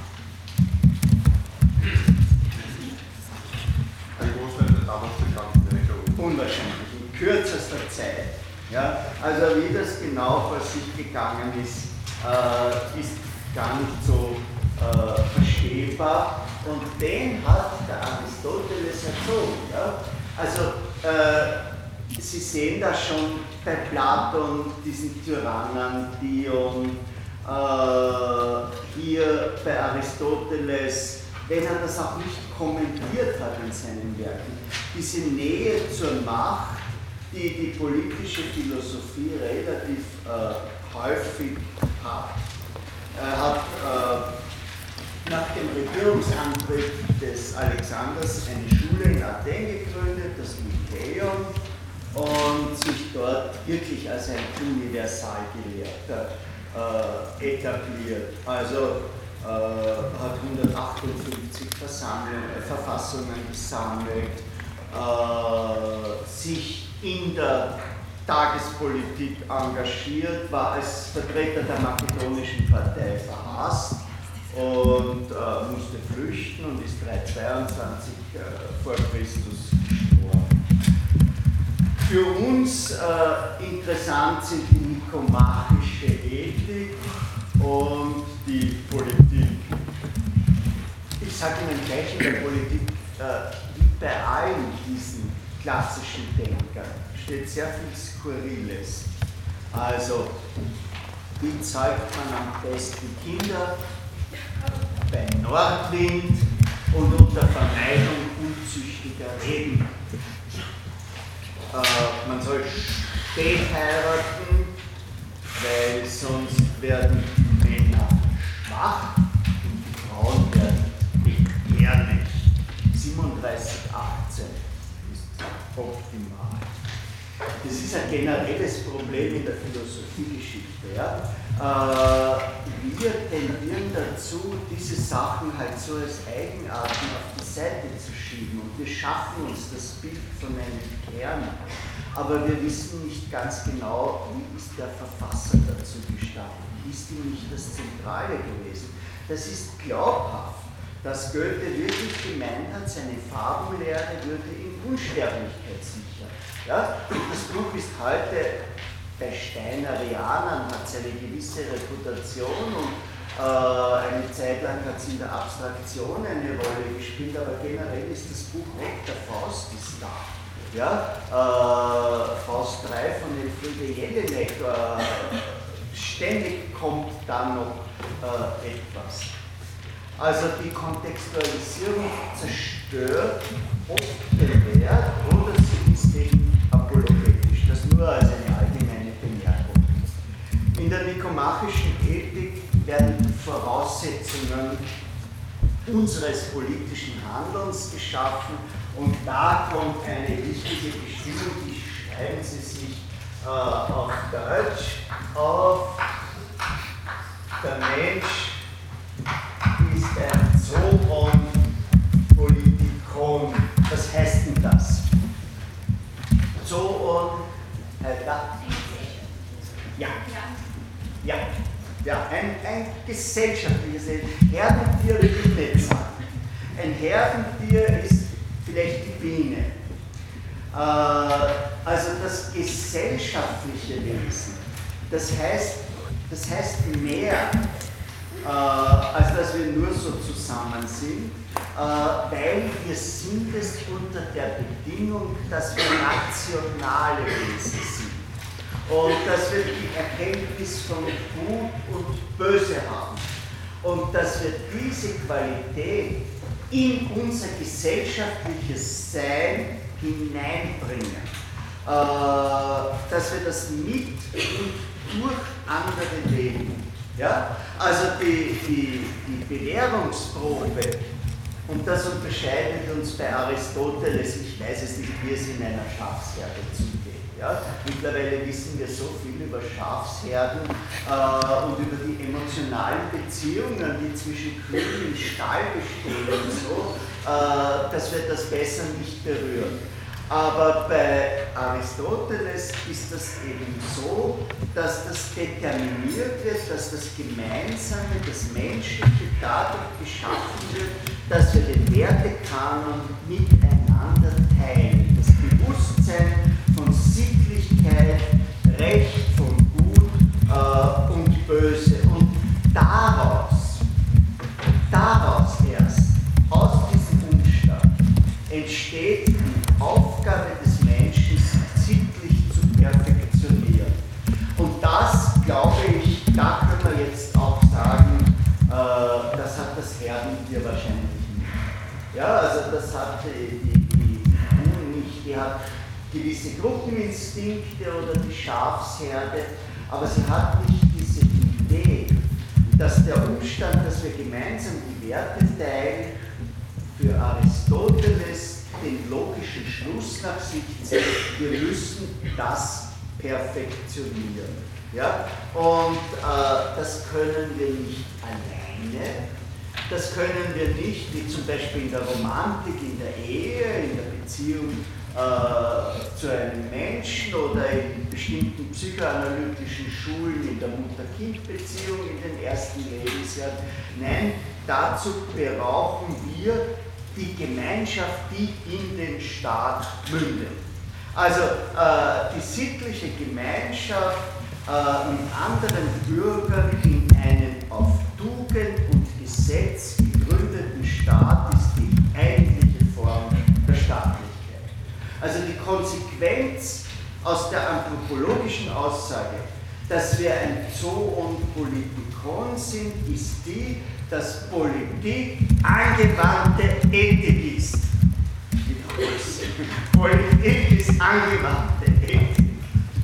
Ein Großteil der damals bekannten Erinnerungen. Unwahrscheinlich, in kürzester Zeit. Ja, also wie das genau vor sich gegangen ist, äh, ist gar nicht so äh, verstehbar. Und den hat der Aristoteles erzogen. Ja? Also äh, Sie sehen da schon bei Platon diesen Tyrannen, Dion, äh, hier bei Aristoteles, wenn er das auch nicht kommentiert hat in seinen Werken, diese Nähe zur Macht, die die politische Philosophie relativ äh, häufig hat. Er hat äh, nach dem Regierungsantritt des Alexanders eine Schule in Athen gegründet, das Lyceum, und sich dort wirklich als ein Universalgelehrter äh, etabliert. Also äh, hat 158 Versammlungen, äh, Verfassungen gesammelt, äh, sich in der Tagespolitik engagiert, war als Vertreter der makedonischen Partei verhasst und äh, musste flüchten und ist 322 äh, vor Christus gestorben. Für uns interessant sind die nikomachische Ethik und die Politik. Ich sage Ihnen gleich in der Politik, äh, wie bei allen diesen klassischen Denkern, steht sehr viel Skurriles. Also, wie zeugt man am besten Kinder? Bei Nordwind und unter Vermeidung unzüchtiger Reden. Äh, man soll spät heiraten, weil sonst werden die Männer schwach und die Frauen werden begehrlich. 3718 ist optimal. Das ist ein generelles Problem in der Philosophiegeschichte. Ja? Äh, wir tendieren dazu, diese Sachen halt so als Eigenarten auf die Seite zu schieben und wir schaffen uns das Bild von einem Kern. Aber wir wissen nicht ganz genau, wie ist der Verfasser dazu gestanden. Ist ihm nicht das Zentrale gewesen? Das ist glaubhaft, dass Goethe wirklich gemeint hat, seine Farbenlehre würde ihm Unsterblichkeit sichern. Ja? Das Buch ist heute bei Steinerianern, hat es eine gewisse Reputation und äh, eine Zeit lang hat es in der Abstraktion eine Rolle gespielt, aber generell ist das Buch weg, der Faust ist da. Ja, äh, Faust 3 von Elfriede Jelinek, äh, ständig kommt da noch äh, etwas. Also die Kontextualisierung zerstört oft den Wert oder sie ist eben apologetisch. Das nur als eine allgemeine Bemerkung. In der nikomachischen Ethik werden Voraussetzungen unseres politischen Handelns geschaffen und da kommt eine wichtige Bestimmung, die schreiben Sie sich äh, auf Deutsch auf, der Mensch ist ein Zoon Politikon. Was heißt denn das? Zoon, äh, Ja. Ja. Ja, ein, ein gesellschaftliches Herdentier würde ich nicht sagen. Ein Herdentier ist vielleicht die Biene. Äh, also das gesellschaftliche Wesen, das heißt, das heißt mehr, äh, als dass wir nur so zusammen sind, äh, weil wir sind es unter der Bedingung, dass wir nationale Wesen sind und dass wir die Erkenntnis von Gut und Böse haben und dass wir diese Qualität in unser gesellschaftliches Sein hineinbringen, äh, dass wir das mit und durch andere leben. Ja? Also die, die, die Belehrungsprobe, und das unterscheidet uns bei Aristoteles, ich weiß es nicht, wie es in einer Schafsherde zugeht. Ja? Mittlerweile wissen wir so viel über Schafsherden äh, und über die emotionalen Beziehungen, die zwischen Kühen im Stall bestehen und so, äh, dass wir das besser nicht berühren. Aber bei Aristoteles ist das eben so, dass das determiniert wird, dass das Gemeinsame, das Menschliche dadurch geschaffen wird, dass wir den Wertekanon miteinander teilen. Das Bewusstsein Sittlichkeit, Recht, von Gut äh, und Böse. Und daraus, daraus erst, aus diesem Umstand, entsteht die Aufgabe des Menschen, sich sittlich zu perfektionieren. Und das, glaube ich, da können wir jetzt auch sagen, äh, das hat das Herdentier wahrscheinlich nicht. Ja, also das hat die, die, die Kuh nicht, die hat gewisse Gruppeninstinkte oder die Schafsherde, aber sie hat nicht diese Idee, dass der Umstand, dass wir gemeinsam die Werte teilen, für Aristoteles den logischen Schluss nach sich zieht, wir müssen das perfektionieren. Ja? Und äh, das können wir nicht alleine, das können wir nicht, wie zum Beispiel in der Romantik, in der Ehe, in der Beziehung zu einem Menschen oder in bestimmten psychoanalytischen Schulen in der Mutter-Kind-Beziehung in den ersten Lebensjahren. Nein, dazu brauchen wir die Gemeinschaft, die in den Staat mündet. Also äh, die sittliche Gemeinschaft äh, mit anderen Bürgern in einem auf Tugend und Gesetz gegründeten Staat ist die eigentliche Form der Staatlichkeit. Also die Konsequenz aus der anthropologischen Aussage, dass wir ein Zoon Politikon sind, ist die, dass Politik angewandte Ethik ist. Politik ist angewandte Ethik.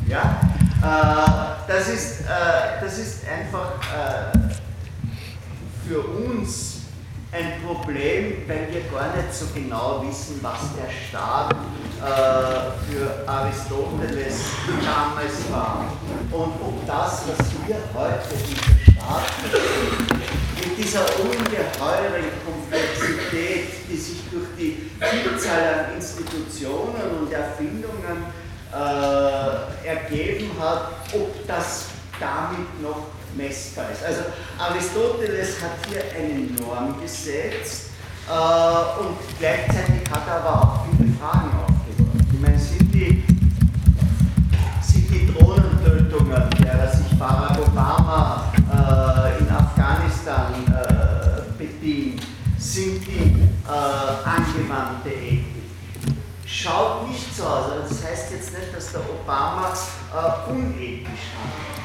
Ja? Äh, das, ist, äh, das ist einfach äh, für uns ein Problem, weil wir gar nicht so genau wissen, was der Staat äh, für Aristoteles damals war. Und ob das, was wir heute unter Staat verstehen, mit dieser ungeheuren Komplexität, die sich durch die Vielzahl an Institutionen und Erfindungen äh, ergeben hat, ob das damit noch messbar ist. Also Aristoteles hat hier eine Norm gesetzt äh, und gleichzeitig hat er aber auch viele Fragen aufgeworfen. Ich meine, sind die, sind die Drohnentötungen, derer sich Barack Obama äh, in Afghanistan äh, bedient, sind die äh, angewandte Ethik? Schaut nicht so aus. Also das heißt jetzt nicht, dass der Obama äh, unethisch handelt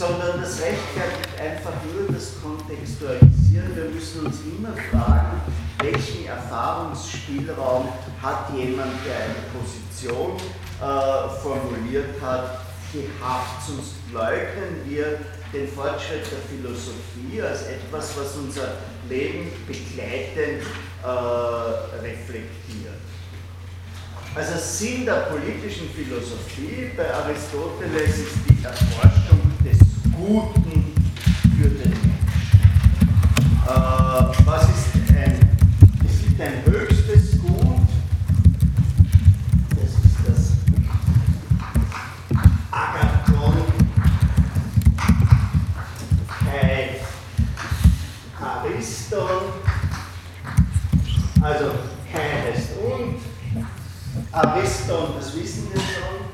sondern das rechtfertigt einfach nur das Kontextualisieren. Wir müssen uns immer fragen, welchen Erfahrungsspielraum hat jemand, der eine Position äh, formuliert hat, gehabt. Sonst leugnen wir den Fortschritt der Philosophie als etwas, was unser Leben begleitend äh, reflektiert. Also Sinn der politischen Philosophie bei Aristoteles ist die Erforschung des Guten für den Menschen. Äh, was ist ein, es gibt ein höchstes Gut, das ist das Agathon. Kai Ariston, also kai heißt und, Ariston, das wissen wir schon,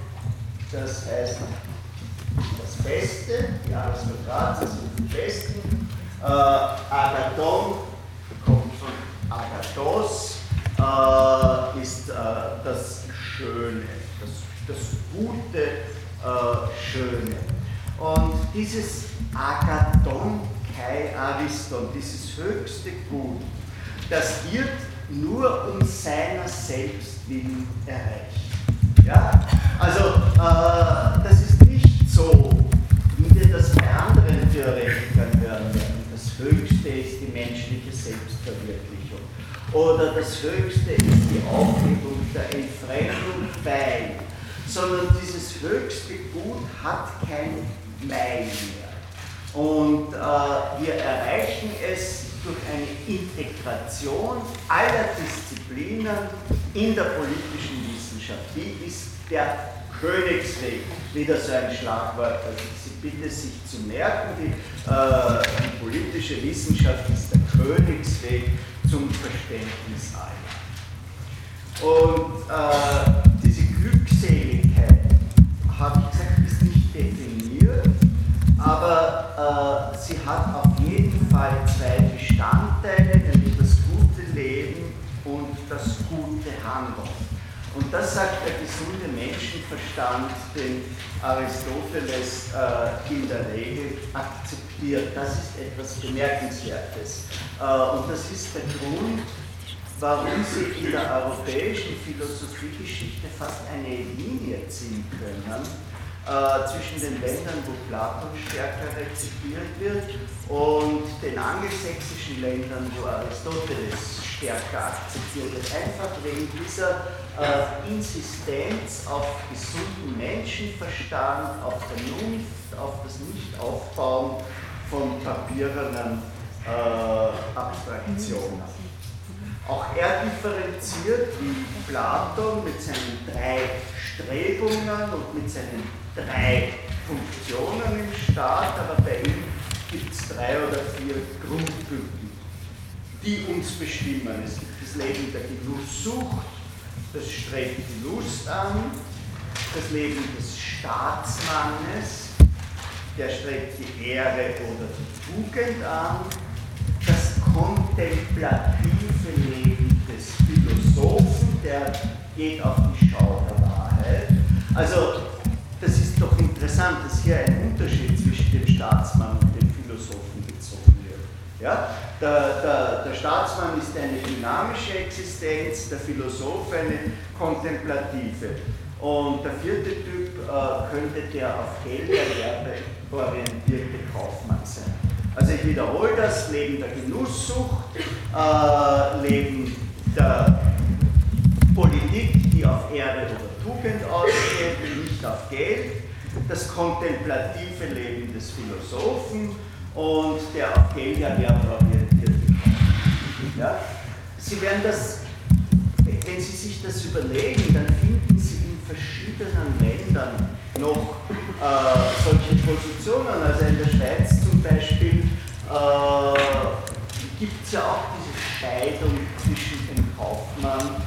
das heißt Beste, die Aristokraten sind die Besten. Äh, Agathon kommt von Agathos, äh, ist äh, das Schöne, das, das Gute, äh, Schöne. Und dieses Agathon Kai Ariston, dieses höchste Gut, das wird nur um seiner selbst willen erreicht. Ja? Also äh, das ist nicht so, wie wir das bei anderen Theoretikern hören werden. Das Höchste ist die menschliche Selbstverwirklichung. Oder das Höchste ist die Aufhebung der Entfremdung bei. Sondern dieses höchste Gut hat kein Weil mehr. Und äh, wir erreichen es durch eine Integration aller Disziplinen in der politischen Wissenschaft. Wie ist der Königsweg? Wieder so ein Schlagwort, das ich Sie bitte sich zu merken. Die, äh, die politische Wissenschaft ist der Königsweg zum Verständnis aller. Und äh, diese Glückseligkeit, habe ich gesagt, ist nicht definiert, aber äh, sie hat auf jeden Fall zwei Bestandteile, nämlich das gute Leben und das gute Handeln. Und das sagt der gesunde Menschenverstand, den Aristoteles äh, in der Regel akzeptiert. Das ist etwas Bemerkenswertes. Äh, und das ist der Grund, warum Sie in der europäischen Philosophiegeschichte fast eine Linie ziehen können äh, zwischen den Ländern, wo Platon stärker rezipiert wird, und den angelsächsischen Ländern, wo Aristoteles stärker akzeptiert wird. Einfach wegen dieser äh, Insistenz auf gesunden Menschenverstand, auf Vernunft, auf das Nichtaufbauen von papierenen äh, Abstraktionen. Auch er differenziert wie Platon mit seinen drei Strebungen und mit seinen drei Funktionen im Staat, aber bei ihm gibt es drei oder vier Grundtypen, die uns bestimmen. Es gibt das Leben der Genusssucht, das strebt die Lust an, das Leben des Staatsmannes, der strebt die Ehre oder die Tugend an, das kontemplative Leben des Philosophen, der geht auf die Schau der Wahrheit. Also das ist doch interessant, dass hier ein Unterschied zwischen dem Staatsmann und dem Philosophen gezogen wird. Ja? Der, der, der Staatsmann ist eine dynamische Existenz, der Philosoph eine kontemplative. Und der vierte Typ äh, könnte der auf Gelderwerbe orientierte Kaufmann sein. Also ich wiederhole das, Leben der Genusssucht, äh, Leben der Politik, die auf Ehre oder Tugend ausgeht, nicht auf Geld, das kontemplative Leben des Philosophen und der auf Gelderwerb orientierte Kauf. Ja? Sie werden das, wenn Sie sich das überlegen, dann finden verschiedenen Ländern noch äh, solche Positionen. Also in der Schweiz zum Beispiel äh, gibt es ja auch diese Scheidung zwischen dem Kaufmann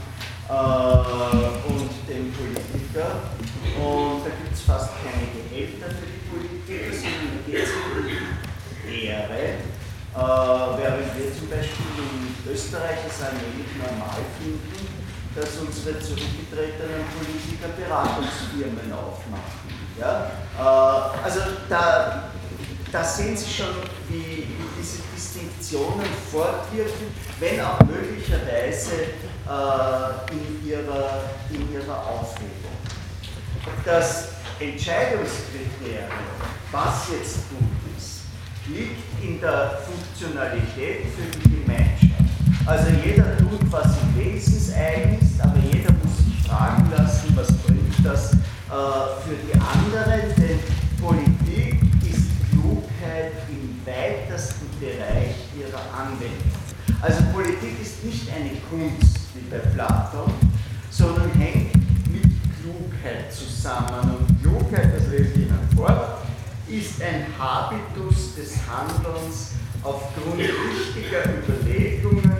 äh, und dem Politiker. Und da gibt es fast keine Gehälter für die Politiker, sondern da geht es um die Ehre. Äh, während wir zum Beispiel in Österreich es allmählich normal finden, dass unsere zurückgetretenen Politiker Beratungsfirmen aufmachen. Ja? Äh, also da, da sehen Sie schon, wie, wie diese Distinktionen fortwirken, wenn auch möglicherweise äh, in, ihrer, in ihrer Aufhebung. Das Entscheidungskriterium, was jetzt gut ist, liegt in der Funktionalität für die Gemeinschaft. Also jeder tut, was ihm wesenseigen ist, aber jeder muss sich fragen, dass äh, für die anderen, denn Politik ist Klugheit im weitesten Bereich ihrer Anwendung. Also Politik ist nicht eine Kunst wie bei Platon, sondern hängt mit Klugheit zusammen. Und Klugheit, das lese ich Ihnen vor, ist ein Habitus des Handelns aufgrund wichtiger Überlegungen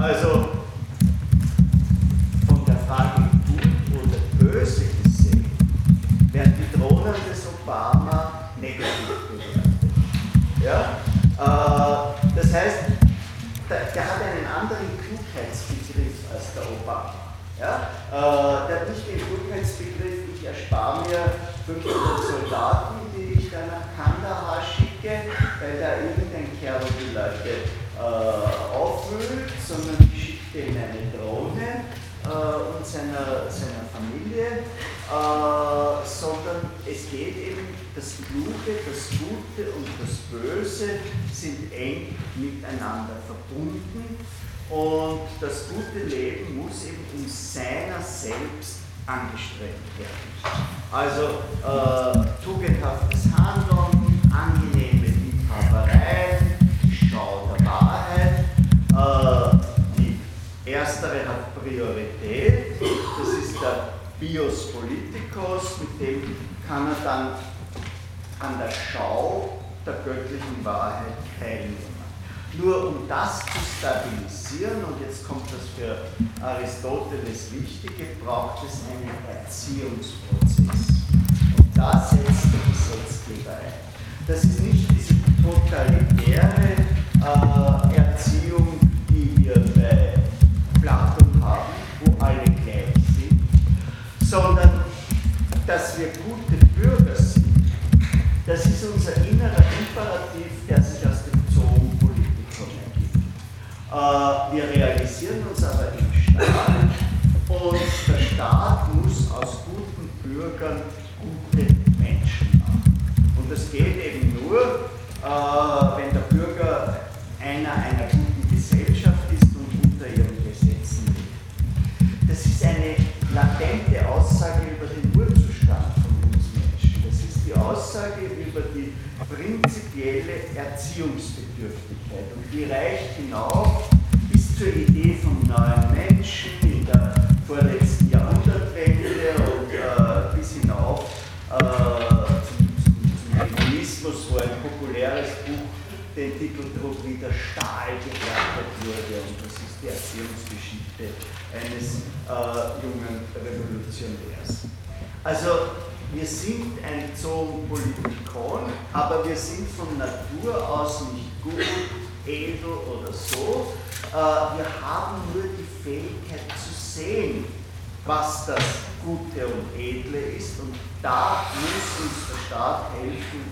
Also von der Frage gut oder böse gesehen werden die Drohnen des Obama negativ bewertet. Ja? Äh, das heißt, der, der hat einen anderen Klugheitsbegriff als der Obama. Ja? Äh, der hat nicht den Klugheitsbegriff, ich erspare mir 500 Soldaten, die ich dann nach Kandahar schicke, weil da irgendein Kerl die Leute äh, aufwühlt, sondern ich schicke denen eine Drohne äh, und seiner, seiner Familie, äh, sondern es geht eben, das Kluge, das Gute und das Böse sind eng miteinander verbunden und das gute Leben muss eben um seiner selbst angestrebt werden. Also äh, tugendhaftes Handeln, angenehme Liebhabereien, die Schau der Wahrheit. Äh, die erstere hat Priorität, das ist der Bios Politikos, mit dem kann er dann an der Schau der göttlichen Wahrheit teilnehmen. Nur um das zu stabilisieren, und jetzt kommt das für Aristoteles Wichtige, braucht es einen Erziehungsprozess. Und da setzt der Gesetzgeber ein. Das ist nicht diese totalitäre äh, Erziehung, die wir bei Platon haben, wo alle gleich sind, sondern dass wir gute wir realisieren uns aber im Staat und der Staat muss aus guten Bürgern gute Menschen machen. Und das geht eben nur, äh, wenn der Bürger einer einer guten Gesellschaft ist und unter ihren Gesetzen lebt. Das ist eine latente Aussage über den Urzustand von uns Menschen. Das ist die Aussage über die prinzipielle Erziehungsbedürftigkeit. Und die reicht genau bis zur Idee vom neuen Menschen in der vorletzten Jahrhundertwende und äh, bis hinauf äh, zum, zum, wo ein populäres Buch den Titel trug, wie der Stahl gewertet wurde. Und das ist die Erziehungsgeschichte eines äh, jungen Revolutionärs. Also wir sind ein Zoonpolitikon, aber wir sind von Natur aus nicht gut, edel oder so. Äh, wir haben nur die Fähigkeit zu sehen, was das Gute und Edle ist. Und da muss uns der Staat helfen,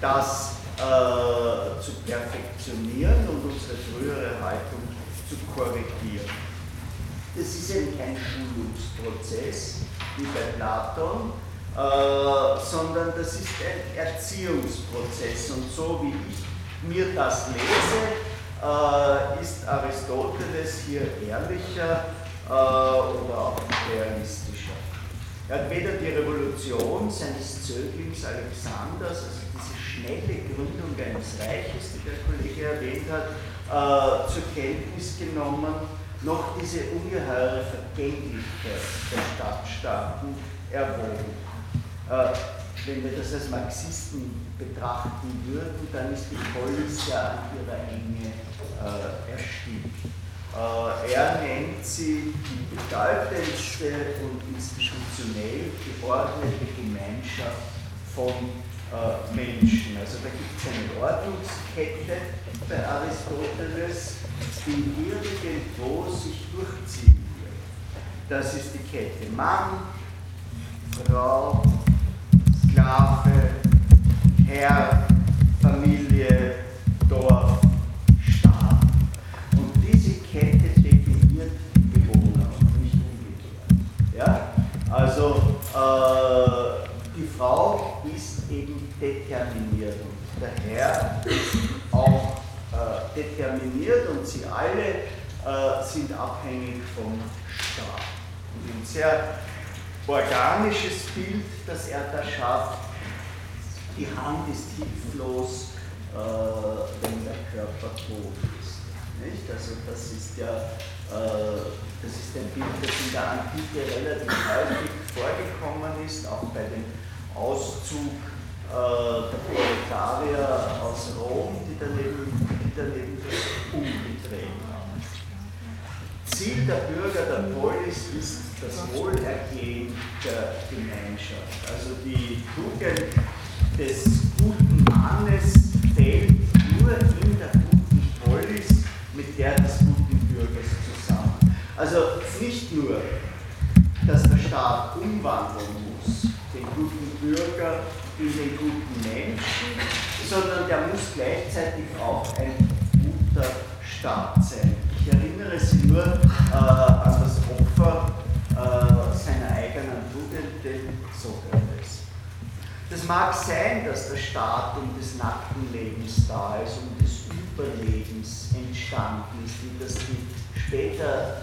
das äh, zu perfektionieren und unsere frühere Haltung zu korrigieren. Das ist eben kein Schulungsprozess wie bei Platon, äh, sondern das ist ein Erziehungsprozess. Und so wie ich mir das lese, äh, ist Aristoteles hier ehrlicher äh, oder auch realistischer. Er hat weder die Revolution seines Zöglings Alexanders, also diese schnelle Gründung eines Reiches, die der Kollege erwähnt hat, äh, zur Kenntnis genommen, noch diese ungeheure Vergänglichkeit der Stadtstaaten erwogen. Äh, wenn wir das als Marxisten betrachten würden, dann ist die Polis ja an ihrer Enge äh, erstickt. Äh, er nennt sie die bedeutendste und institutionell geordnete Gemeinschaft von äh, Menschen. Also da gibt es eine Ordnungskette bei Aristoteles, die irgendwo sich durchziehen wird. Das ist die Kette Mann, Frau, Sklave, Herr, Familie, Dorf, Staat. Und diese Kette definiert die Bewohner und nicht umgekehrt. Ja? Also äh, die Frau ist eben determiniert und der Herr ist auch äh, determiniert und sie alle äh, sind abhängig vom Staat. Und ein sehr organisches Bild, das er da schafft, die Hand ist hilflos, äh, wenn der Körper tot ist. Nicht? Also das ist ja äh, das ist ein Bild, das in der Antike relativ häufig vorgekommen ist, auch bei dem Auszug äh, der Proletarier aus Rom, die daneben, die daneben umgedreht haben. Ziel der Bürger der Polis ist das Wohlergehen der Gemeinschaft. Also die Tugend des guten Mannes fällt nur in der guten Polis, mit der des guten Bürgers zusammen. Also nicht nur, dass der Staat umwandeln muss, den guten Bürger in den guten Menschen, sondern der muss gleichzeitig auch ein guter Staat sein. Ich erinnere Sie nur äh, an das Opfer seiner eigenen Tugend, den Sokrates. Das mag sein, dass der Staat um des nackten Lebens da ist, um des Überlebens entstanden ist, wie das die später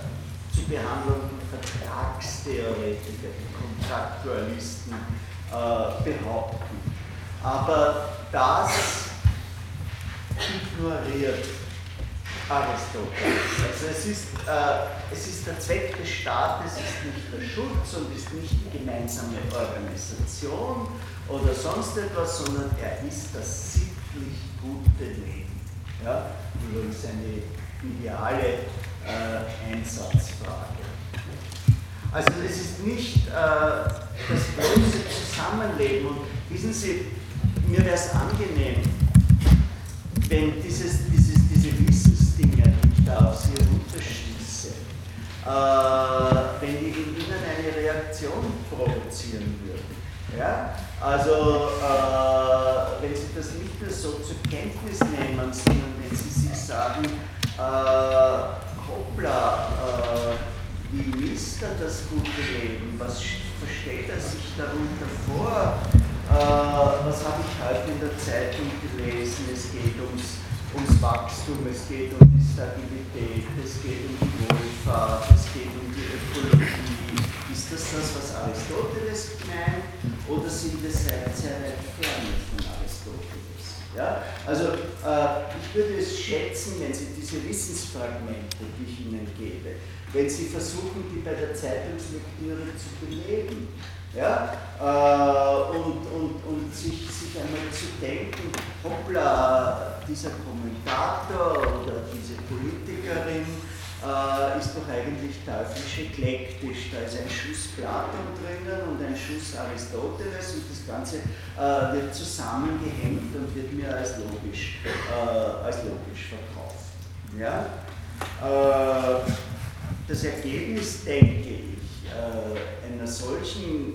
zu behandelnden Vertragstheoretiker, die Kontraktualisten äh, behaupten. Aber das ignoriert Aristoteles. Also es ist, äh, es ist der Zweck des Staates, ist nicht der Schutz und ist nicht die gemeinsame Organisation oder sonst etwas, sondern er ist das sittlich gute Leben. Ja? Übrigens eine ideale äh, Einsatzfrage. Also es ist nicht äh, das bloße Zusammenleben. Und wissen Sie, mir wäre es angenehm, wenn dieses, dieses, auf Sie runterschieße, äh, wenn die in Ihnen eine Reaktion provozieren würden. Ja? Also äh, wenn Sie das nicht nur so zur Kenntnis nehmen, sondern wenn Sie sich sagen, äh, hoppla, äh, wie misst er das gute Leben? Was versteht er sich darunter vor? Äh, was habe ich heute in der Zeitung gelesen? Es geht ums, ums Wachstum, es geht um die Stabilität, es geht um die Wohlfahrt, es geht um die Ökologie. Ist das das, was Aristoteles meint? Oder sind wir sehr, sehr weit ferne von Aristoteles? Ja? Also äh, ich würde es schätzen, wenn Sie diese Wissensfragmente, die ich Ihnen gebe, wenn Sie versuchen, die bei der Zeitungslektüre zu beleben. Ja? Äh, und, und, und sich, sich einmal zu denken, hoppla, dieser Kommentator oder diese Politikerin äh, ist doch eigentlich teuflisch eklektisch. Da ist ein Schuss Platon drinnen und ein Schuss Aristoteles und das Ganze äh, wird zusammengehängt und wird mir als logisch, äh, als logisch verkauft. Ja? Äh, das Ergebnis, denke ich, einer solchen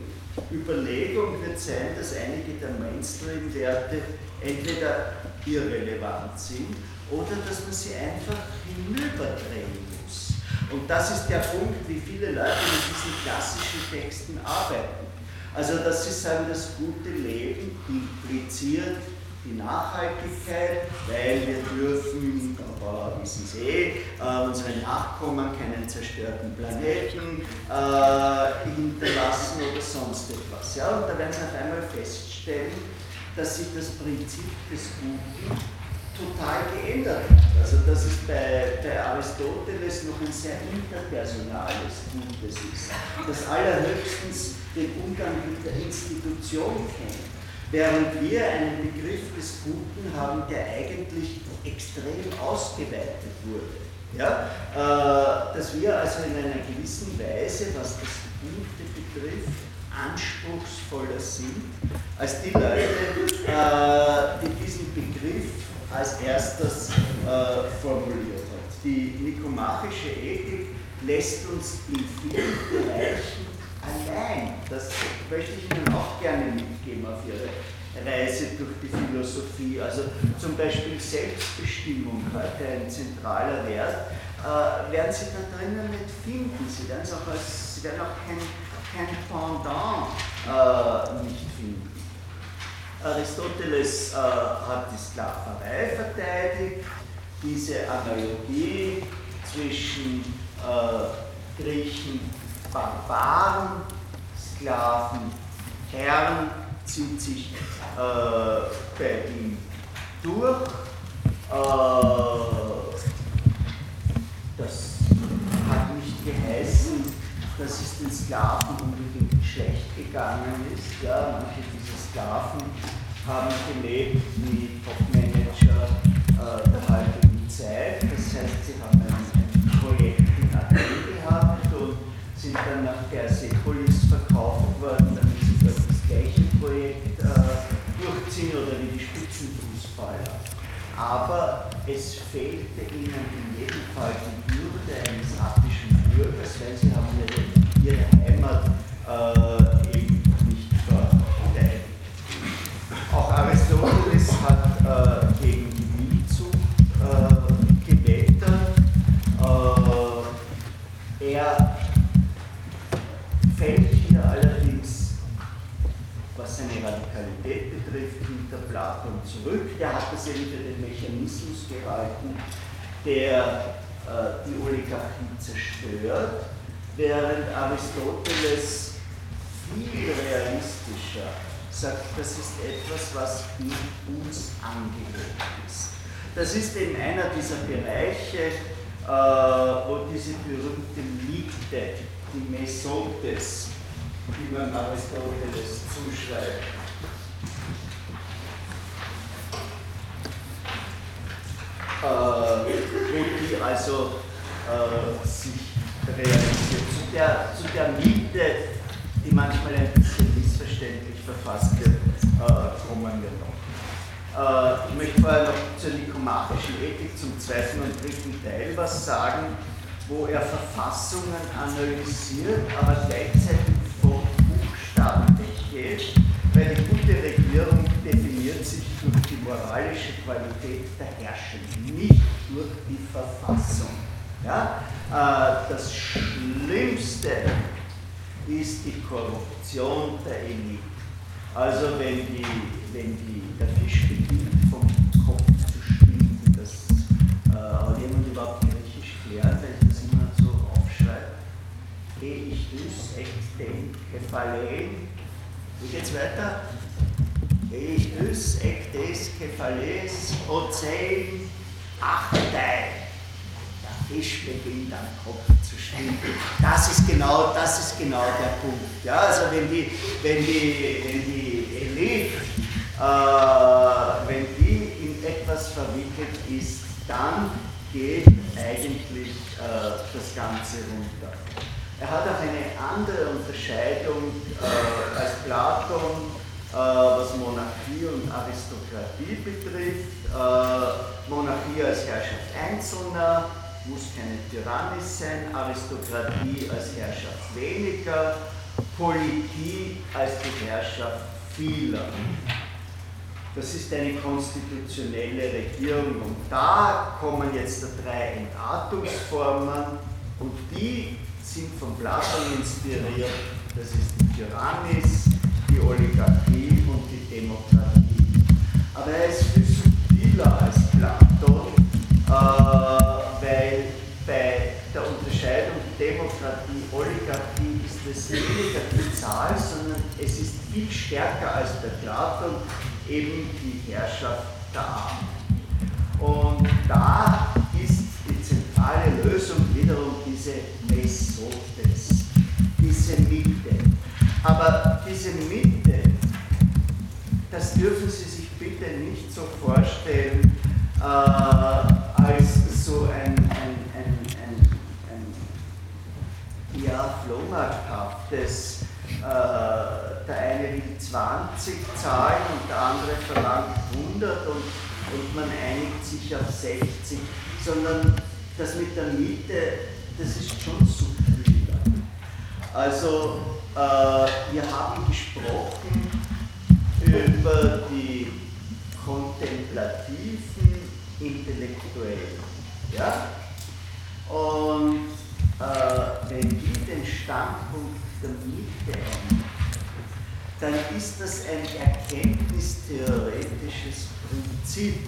Überlegung wird sein, dass einige der Mainstream-Werte entweder irrelevant sind oder dass man sie einfach hinüberdrehen muss. Und das ist der Punkt, wie viele Leute mit diesen klassischen Texten arbeiten. Also, dass sie sagen, das gute Leben impliziert die Nachhaltigkeit, weil wir dürfen, aber wissen Sie eh, äh, unsere Nachkommen keinen zerstörten Planeten äh, hinterlassen oder sonst etwas. Ja? Und da werden Sie auf einmal feststellen, dass sich das Prinzip des Guten total geändert hat. Also dass es bei, bei Aristoteles noch ein sehr interpersonales Gutes ist, das allerhöchstens den Umgang mit der Institution kennt während wir einen Begriff des Guten haben, der eigentlich extrem ausgeweitet wurde. Ja? Äh, dass wir also in einer gewissen Weise, was das Gute betrifft, anspruchsvoller sind als die Leute, äh, die diesen Begriff als erstes äh, formuliert hat. Die nikomachische Ethik lässt uns in vielen Bereichen allein. Das möchte ich Ihnen auch gerne mitgeben auf Ihre Reise durch die Philosophie. Also zum Beispiel Selbstbestimmung, heute ein zentraler Wert, äh, werden Sie da drinnen nicht finden. Sie werden, auch, als, Sie werden auch kein, kein Pendant äh, nicht finden. Aristoteles äh, hat die Sklaverei verteidigt, diese Analogie zwischen äh, Griechen, Barbaren, Sklaven, Herren zieht sich äh, bei ihm durch. Äh, das hat nicht geheißen, dass es den Sklaven unbedingt schlecht gegangen ist. Ja, manche dieser Sklaven haben gelebt wie Top-Manager äh, der heutigen Zeit. Das heißt, sie haben ein, Projekt in Athen gehabt und sind dann nach Persepolis verkauft worden, damit sie dort das gleiche Projekt äh, durchziehen oder wie die Spitzenfußballer. Aber es fehlte ihnen in jedem Fall die Würde eines attischen Bürgers, weil sie haben ihre, ihre Heimat äh, eben nicht verteidigt. Auch Aristoteles hat äh, gegen die Milzug äh, gewettert. Äh, er fällt hier allerdings, was seine Radikalität betrifft, hinter Platon zurück. Der hat das eben für den Mechanismus gehalten, der äh, die Oligarchie zerstört, während Aristoteles viel realistischer sagt, das ist etwas, was in uns angelegt ist. Das ist eben einer dieser Bereiche, äh, wo diese berühmte Mitte, die Mesotes, die man Aristoteles zuschreibt, äh, wo die also äh, sich realisiert. Zu der, zu der Mitte, die manchmal ein bisschen missverständlich verfasst wird, äh, kommen wir noch. Äh, ich möchte vorher noch zur nikomachischen Ethik zum zweiten und dritten Teil was sagen, wo er Verfassungen analysiert, aber gleichzeitig vom Buchstaben weggeht, weil die gute Regierung definiert sich durch die moralische Qualität der Herrschenden, nicht durch die Verfassung. Ja? Äh, das Schlimmste ist die Korruption der Elite. Also wenn, die, wenn die, der Fisch beginnt vom Kopf zu schwimmen, das äh, jemand überhaupt griechisch klärt, weil ich das immer so aufschreibe. Geh ich dus echt den Kephalen. Wie geht's weiter? Geh ich dus echt des Kephales, Ozean, Achtei. Der Fisch beginnt am Kopf zu schwimmen. Das ist genau, das ist genau der Punkt. Ja, also wenn die, wenn die, wenn die Elite, äh, wenn die in etwas verwickelt ist, dann geht eigentlich äh, das Ganze runter. Er hat auch eine andere Unterscheidung äh, als Platon, was Monarchie und Aristokratie betrifft. Äh, Monarchie als Herrschaft Einzelner, muss keine Tyrannis sein, Aristokratie als Herrschaft weniger, Politik als die Herrschaft vieler. Das ist eine konstitutionelle Regierung und da kommen jetzt drei Entartungsformen und die sind von Platon inspiriert. Das ist die Tyrannis, die Oligarchie und die Demokratie. Aber er ist viel subtiler als Platon. Äh, weil bei der Unterscheidung Demokratie, Oligarchie ist es weniger die Zahl, sondern es ist viel stärker als bei Platon eben die Herrschaft der Armen. Und da ist die zentrale Lösung wiederum diese Mesotes, diese Mitte. Aber diese Mitte, das dürfen Sie sich bitte nicht so vorstellen, äh, als so ein, ein, ein, ein, ja, flohmarkthaftes, äh, der eine will 20 zahlen und der andere verlangt 100 und, und man einigt sich auf 60, sondern das mit der Miete, das ist schon subtiler. Also äh, wir haben gesprochen über die kontemplativen Intellektuellen. Ja? Und äh, wenn die den Standpunkt der Mitte einnehmen, dann ist das ein erkenntnistheoretisches Prinzip.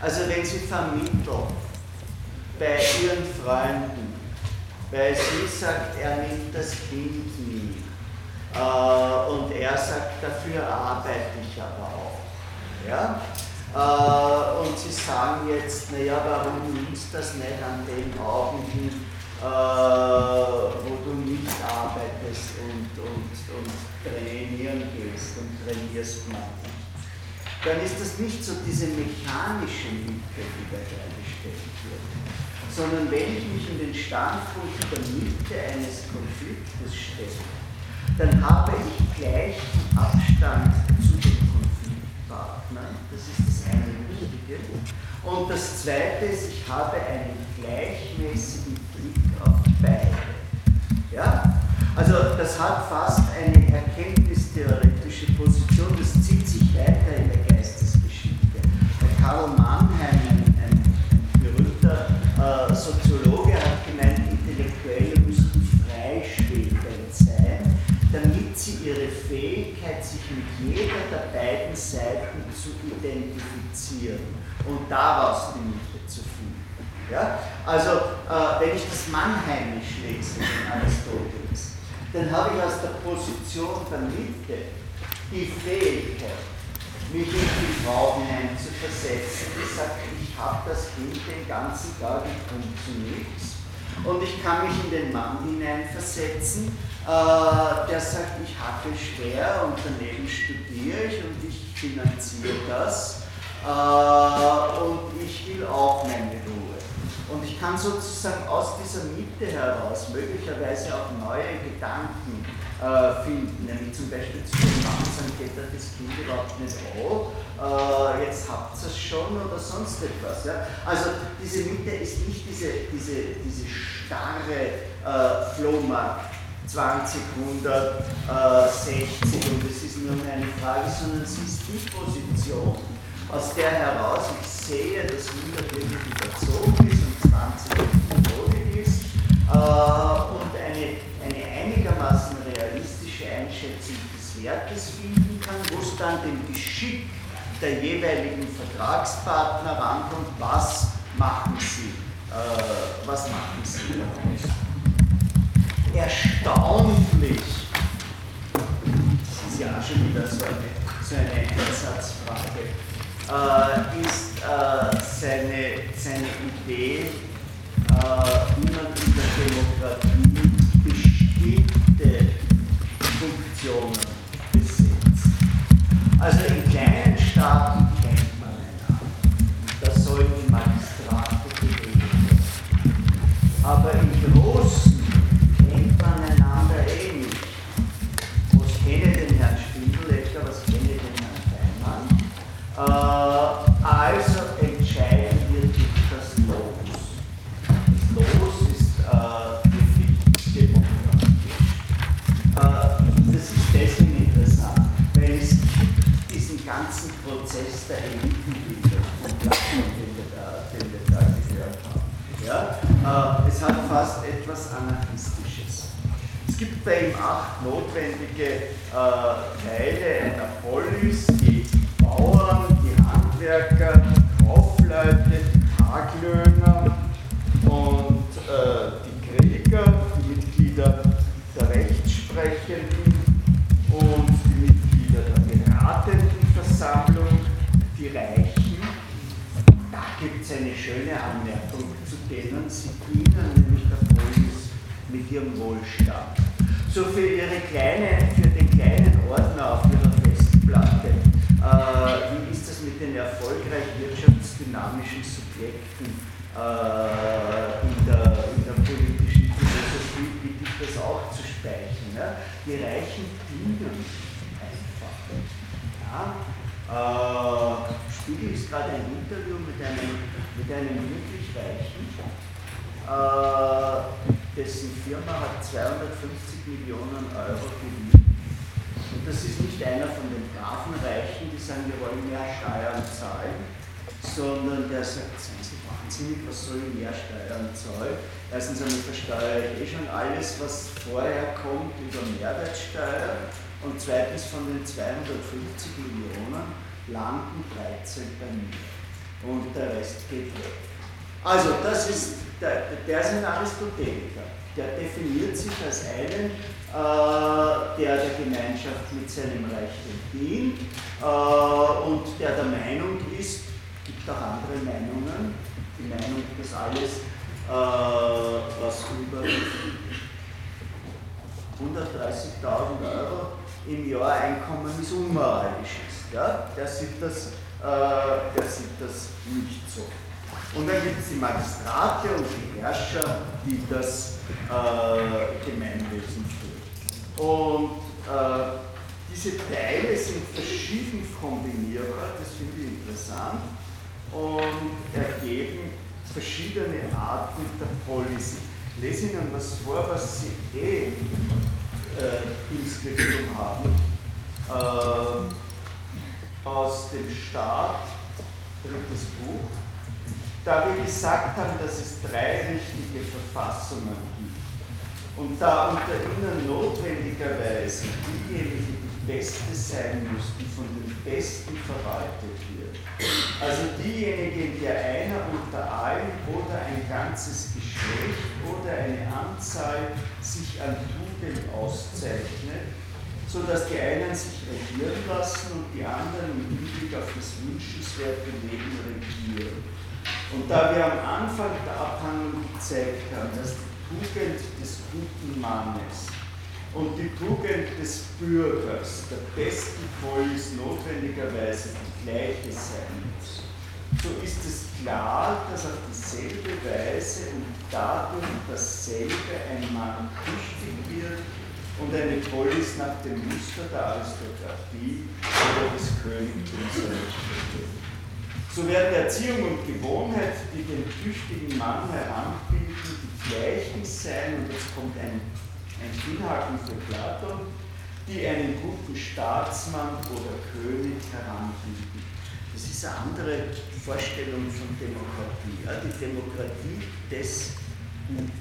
Also wenn Sie vermitteln, bei ihren Freunden, weil sie sagt, er nimmt das Kind nie. Äh, und er sagt, dafür arbeite ich aber auch. Ja? Äh, und sie sagen jetzt, naja, warum nimmst du das nicht an den Augen, äh, wo du nicht arbeitest und, und, und trainieren gehst und trainierst man. Dann ist das nicht so diese mechanische Miete, die da hergestellt wird, sondern wenn ich mich in den Standpunkt der Mitte eines Konfliktes stelle, dann habe ich gleich Abstand zu dem Konfliktpartner. Das ist das eine Wichtige. Und das zweite ist, ich habe einen gleichmäßigen Blick auf beide. Ja? Also das hat fast eine erkenntnistheoretische Position, das zieht sich weiter in der Geistesgeschichte. Der Karl Mannheim, Soziologe, hat gemeint, Intellektuelle müssten freischwebend sein, damit sie ihre Fähigkeit, sich mit jeder der beiden Seiten zu identifizieren und daraus die Mitte zu finden. Ja? Also, äh, wenn ich das Mannheimisch lese in Aristoteles, dann habe ich aus der Position der Mitte die Fähigkeit, mich in die Frau hineinzuversetzen, die sagt, habe das Kind den ganzen Tag, ich komme zu. Und ich kann mich in den Mann hineinversetzen, äh, der sagt, ich habe schwer und daneben studiere ich und ich finanziere das äh, und ich will auch meine Ruhe. Und ich kann sozusagen aus dieser Mitte heraus möglicherweise auch neue Gedanken äh, finden, nämlich zum Beispiel zu dem Mann sagen, geht das Kind überhaupt nicht an, äh, jetzt habt ihr es schon oder sonst etwas. Ja? Also diese Mitte ist nicht diese, diese, diese starre äh, Flohmarkt 20, 100, 60 und es ist nur eine Frage, sondern sie ist die Position, aus der heraus ich sehe, dass 100 wirklich überzogen ist und 20 Logik ist äh, und eine, eine einigermaßen Wertes finden kann, wo es dann dem Geschick der jeweiligen Vertragspartner rankommt, was machen sie, äh, was machen sie Erstaunlich, das ist ja auch schon wieder so eine, so eine Einsatzfrage, äh, ist äh, seine, seine Idee, äh, wie man in der Demokratie bestimmte Funktionen. Also in kleinen Staaten kennt man einander. Da sollen die Magistrate gewählt werden. Aber in großen es hat fast etwas Anarchistisches. Es gibt bei ihm acht notwendige äh, Teile. Einer Polis, die Bauern, die Handwerker, die Kaufleute, die Taglöhner und äh, die Krieger, die Mitglieder der Rechtsprechenden und die Mitglieder der beratenden Versammlung die Reichen, da gibt es eine schöne Anmerkung, denen sie dienen, nämlich der Polis mit ihrem Wohlstand. So für, ihre kleine, für den kleinen Ordner auf ihrer Festplatte, äh, wie ist das mit den erfolgreich wirtschaftsdynamischen Subjekten äh, in, der, in, der, politischen Philosophie, bitte ich das auch zu speichern. Ja? Die Reichen dienen einfach. Ja? Äh, Spiegel ist gerade ein Interview mit einem, mit einem wirklich Reichen, äh, dessen Firma hat 250 Millionen Euro Gewinn. Und das ist nicht einer von den braven Reichen, die sagen, wir wollen mehr Steuern zahlen, sondern der sagt, seien Sie wahnsinnig, was soll ich mehr Steuern zahlen? Erstens einmal versteuere ich eh schon alles, was vorher kommt über Mehrwertsteuer und zweitens von den 250 Millionen landen 13 bei mir und der Rest geht weg. Also das ist der, der ist ein Aristoteliker. Der definiert sich als einen, äh, der der Gemeinschaft mit seinem Recht dient äh, und der der Meinung ist, gibt auch andere Meinungen, die Meinung, dass alles, äh, was über 130.000 Euro im Jahr Einkommen ist, unmoralisch ist. Ja? Der, sieht das, äh, der sieht das nicht so. Und dann gibt es die Magistrate und die Herrscher, die das äh, Gemeinwesen führen. Und äh, diese Teile sind verschieden kombinierbar, das finde ich interessant, und ergeben verschiedene Arten der Policy. Ich lese Ihnen was vor, was Sie eh äh, im Skriptum haben. Äh, aus dem Staat, drittes Buch da wir gesagt haben, dass es drei richtige Verfassungen gibt und da unter ihnen notwendigerweise diejenige die beste sein muss, die von den Besten verwaltet wird. Also diejenige, in der einer unter allen oder ein ganzes Geschlecht oder eine Anzahl sich an Tugend auszeichnet, sodass die einen sich regieren lassen und die anderen im Hinblick auf das wünschenswerte Leben regieren. Und da wir am Anfang der Abhandlung gezeigt haben, dass die Tugend des guten Mannes und die Tugend des Bürgers der besten Polis notwendigerweise die gleiche sein muss, so ist es klar, dass auf dieselbe Weise und dadurch dasselbe ein Mann tüchtig wird und eine Polis nach dem Muster der Aristokratie oder des errichtet wird. So werden Erziehung und Gewohnheit, die den tüchtigen Mann heranbilden, die gleichen sein, und jetzt kommt ein, ein Hinhaken für Platon, die einen guten Staatsmann oder König heranbilden. Das ist eine andere Vorstellung von Demokratie, ja? die Demokratie des Guten.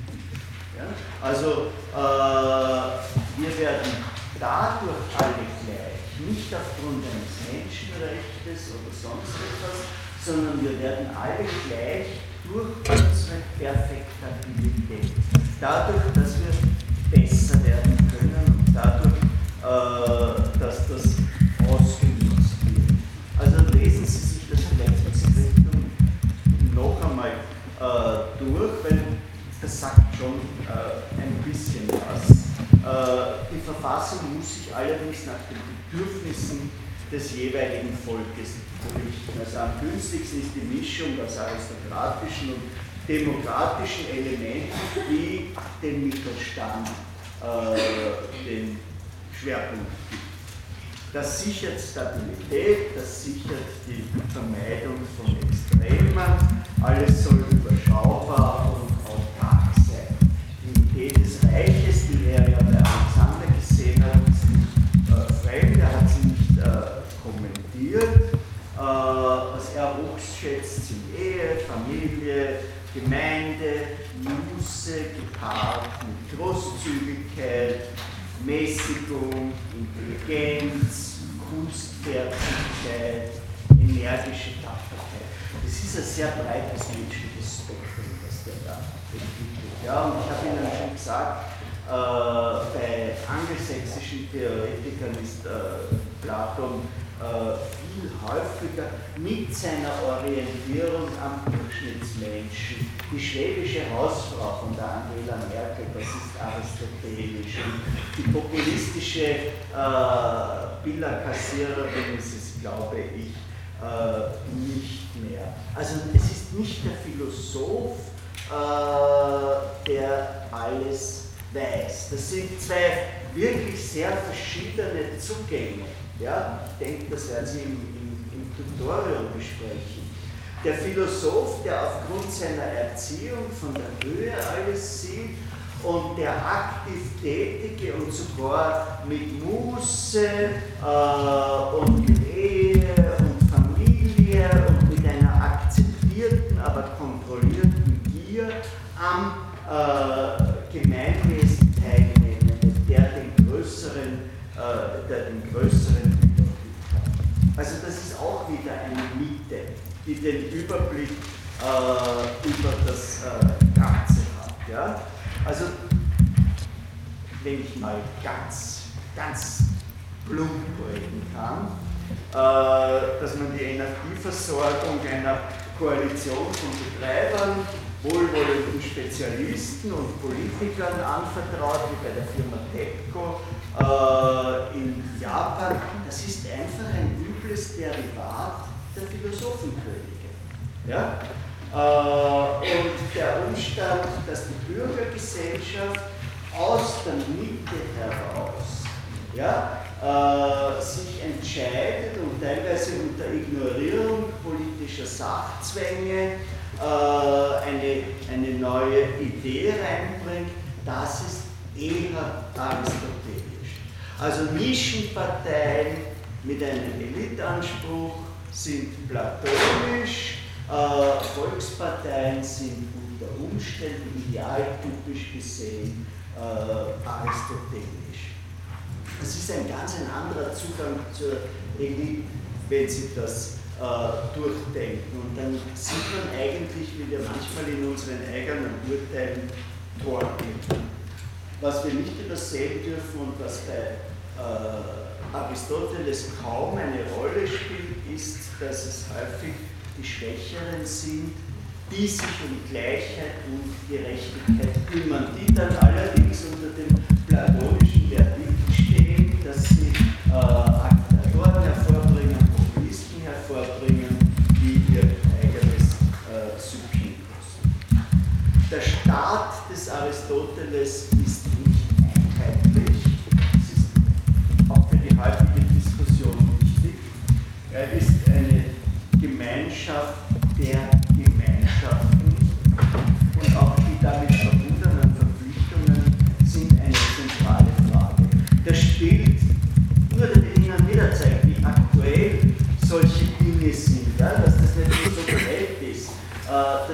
Ja? Also äh, wir werden dadurch alle gleich, nicht aufgrund eines Menschenrechtes oder sonst etwas, sondern wir werden alle gleich durch unsere Perfektabilität. Dadurch, dass wir besser werden können und dadurch, äh, dass das ausgenutzt wird. Also lesen Sie sich das vielleicht als noch einmal äh, durch, weil das sagt schon äh, ein bisschen was. Äh, die Verfassung muss sich allerdings nach den Bedürfnissen des jeweiligen Volkes. Also am günstigsten ist die Mischung aus aristokratischen und demokratischen Elementen, die den Mittelstand äh, den Schwerpunkt gibt. Das sichert Stabilität, das sichert die Vermeidung von Extremen, alles soll überschaubar und autark sein. Die Idee des Reiches, Gemeinde, Muße gepaart mit Großzügigkeit, Mäßigung, Intelligenz, Kunstfertigkeit, energische Tapferkeit. Das ist ein sehr breites menschliches Spektrum, das der da entwickelt. Ja, und ich habe Ihnen schon gesagt, äh, bei angelsächsischen Theoretikern ist äh, Platon äh, viel häufiger mit seiner Orientierung am Durchschnittsmenschen. Die schwäbische Hausfrau von der Angela Merkel, das ist aristotelisch. Die populistische äh, Billerkassiererin ist es, glaube ich, äh, nicht mehr. Also es ist nicht der Philosoph, äh, der alles weiß. Das sind zwei wirklich sehr verschiedene Zugänge. Ja, ich denke, das werden Sie im, im, im Tutorial besprechen. Der Philosoph, der aufgrund seiner Erziehung von der Höhe alles sieht und der aktiv Tätige und sogar mit Muße äh, und Ehe und Familie und mit einer akzeptierten, aber kontrollierten Gier am äh, Gemeinwesen teilnehmende, der den größeren äh, der den größeren Überblick hat. Also das ist auch wieder eine Miete, die den Überblick äh, über das äh, Ja? Also, wenn ich mal ganz, ganz plump reden kann, äh, dass man die Energieversorgung einer Koalition von Betreibern, wohlwollenden Spezialisten und Politikern anvertraut, wie bei der Firma TEPCO äh, in Japan. Das ist einfach ein übles Derivat der Philosophenkönige. Ja? Äh, und der Umstand, dass die Bürgergesellschaft aus der Mitte heraus ja, äh, sich entscheidet und teilweise unter Ignorierung politischer Sachzwänge äh, eine, eine neue Idee reinbringt, das ist eher aristotelisch. Also Nischenparteien mit einem Elitanspruch sind platonisch, äh, Volksparteien sind unter Umständen idealtypisch gesehen äh, aristotelisch. Das ist ein ganz ein anderer Zugang zur Elite, wenn Sie das äh, durchdenken. Und dann sieht man eigentlich, wie wir manchmal in unseren eigenen Urteilen torkeln. Was wir nicht übersehen dürfen und was bei äh, Aristoteles kaum eine Rolle spielt, ist, dass es häufig die Schwächeren sind, die sich um Gleichheit und Gerechtigkeit kümmern, die dann allerdings unter dem platonischen Verdikt stehen, dass sie äh, Aktatoren hervorbringen, Populisten hervorbringen, die ihr eigenes äh, Subjektus. Der Staat des Aristoteles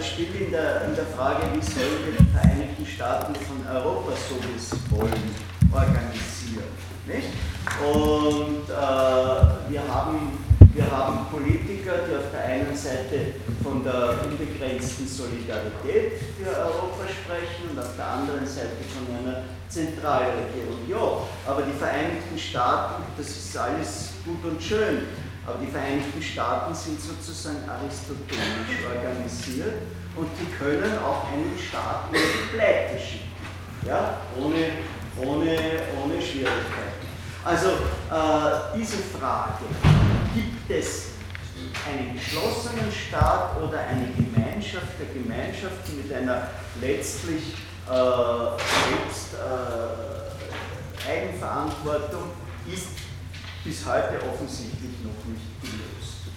das spielt in der, in der Frage, wie sollen wir die Vereinigten Staaten von Europa, so wie sie wollen, organisieren. Nicht? Und äh, wir haben wir haben Politiker, die auf der einen Seite von der unbegrenzten Solidarität für Europa sprechen und auf der anderen Seite von einer Zentralregierung. Ja, aber die Vereinigten Staaten, das ist alles gut und schön, aber die Vereinigten Staaten sind sozusagen aristotelisch organisiert und die können auch einen Staat in die Pleite schicken, ja? ohne, ohne, ohne Schwierigkeiten. Also äh, diese Frage, gibt es einen geschlossenen Staat oder eine Gemeinschaft der Gemeinschaften mit einer letztlich äh, selbst äh, Eigenverantwortung, ist bis heute offensichtlich noch nicht gelöst.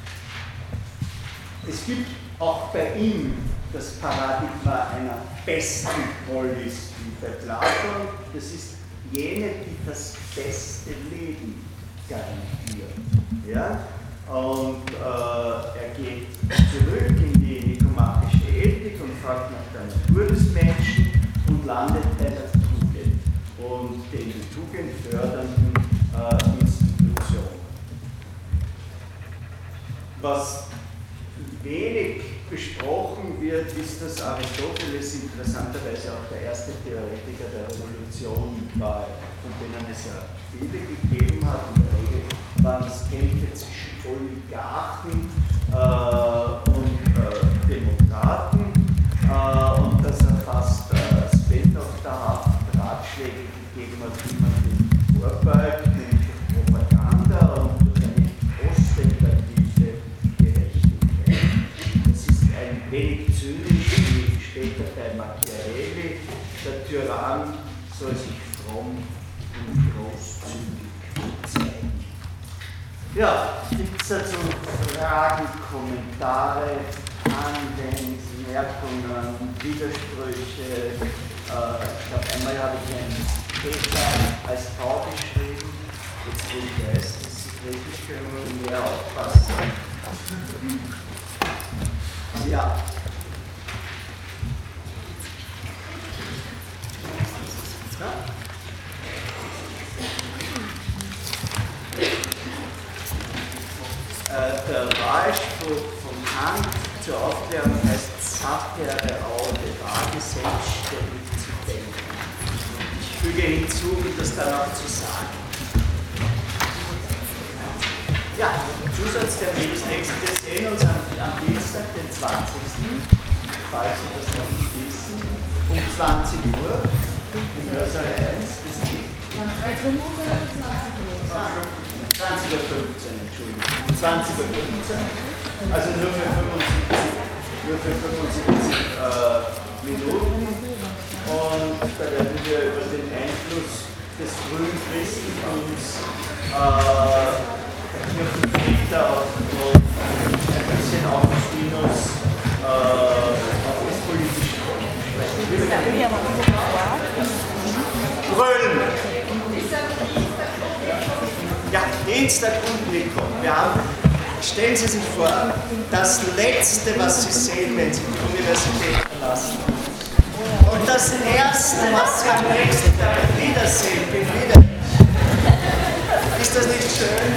Es gibt auch bei ihm das Paradigma einer besten Polis wie bei Platon. Das ist jene, die das beste Leben garantieren. Ja? Und äh, er geht zurück in die nikomachische Ethik und fragt nach der Natur des Menschen und landet bei der Tugend und den die Tugend fördernden äh, Institutionen. Was wenig besprochen wird, ist, dass Aristoteles interessanterweise auch der erste Theoretiker der Revolution war, von denen es ja viele gegeben hat. In der Regel waren es Kämpfe zwischen Oligarchen äh, Ja, gibt es dazu Fragen, Kommentare, Anmerkungen, Widersprüche? Äh, ich glaube, einmal habe ich einen Peter als Tau geschrieben. Jetzt will ich Griechisch können und mehr aufpassen. Ja. ja. Der Wahlspruch von Kant zur Aufklärung heißt Sapere aude, vage selbstständig füge hinzu, um das dann auch zu sagen. Ja, Zusatztermin ist nächste. Wir sehen uns am, am Dienstag, den 20. Falls Sie das noch nicht wissen, um 20 Uhr im Hörsaal 1. Das geht. 20.15 Uhr, Entschuldigung. 20.15 Uhr. Also nur für 75, nur für 75 äh, Minuten. Und da werden wir über den Einfluss des frühen Christentums äh, Kirchenväter und ein bisschen Augustinus äh, auf das politische sprechen. Brüllen! Dienstag und Mittwoch. Wir haben, stellen Sie sich vor, das Letzte, was Sie sehen, wenn Sie die Universität verlassen. Und das Erste, was Sie am nächsten Tag wiedersehen, bin wieder. Ist das nicht schön?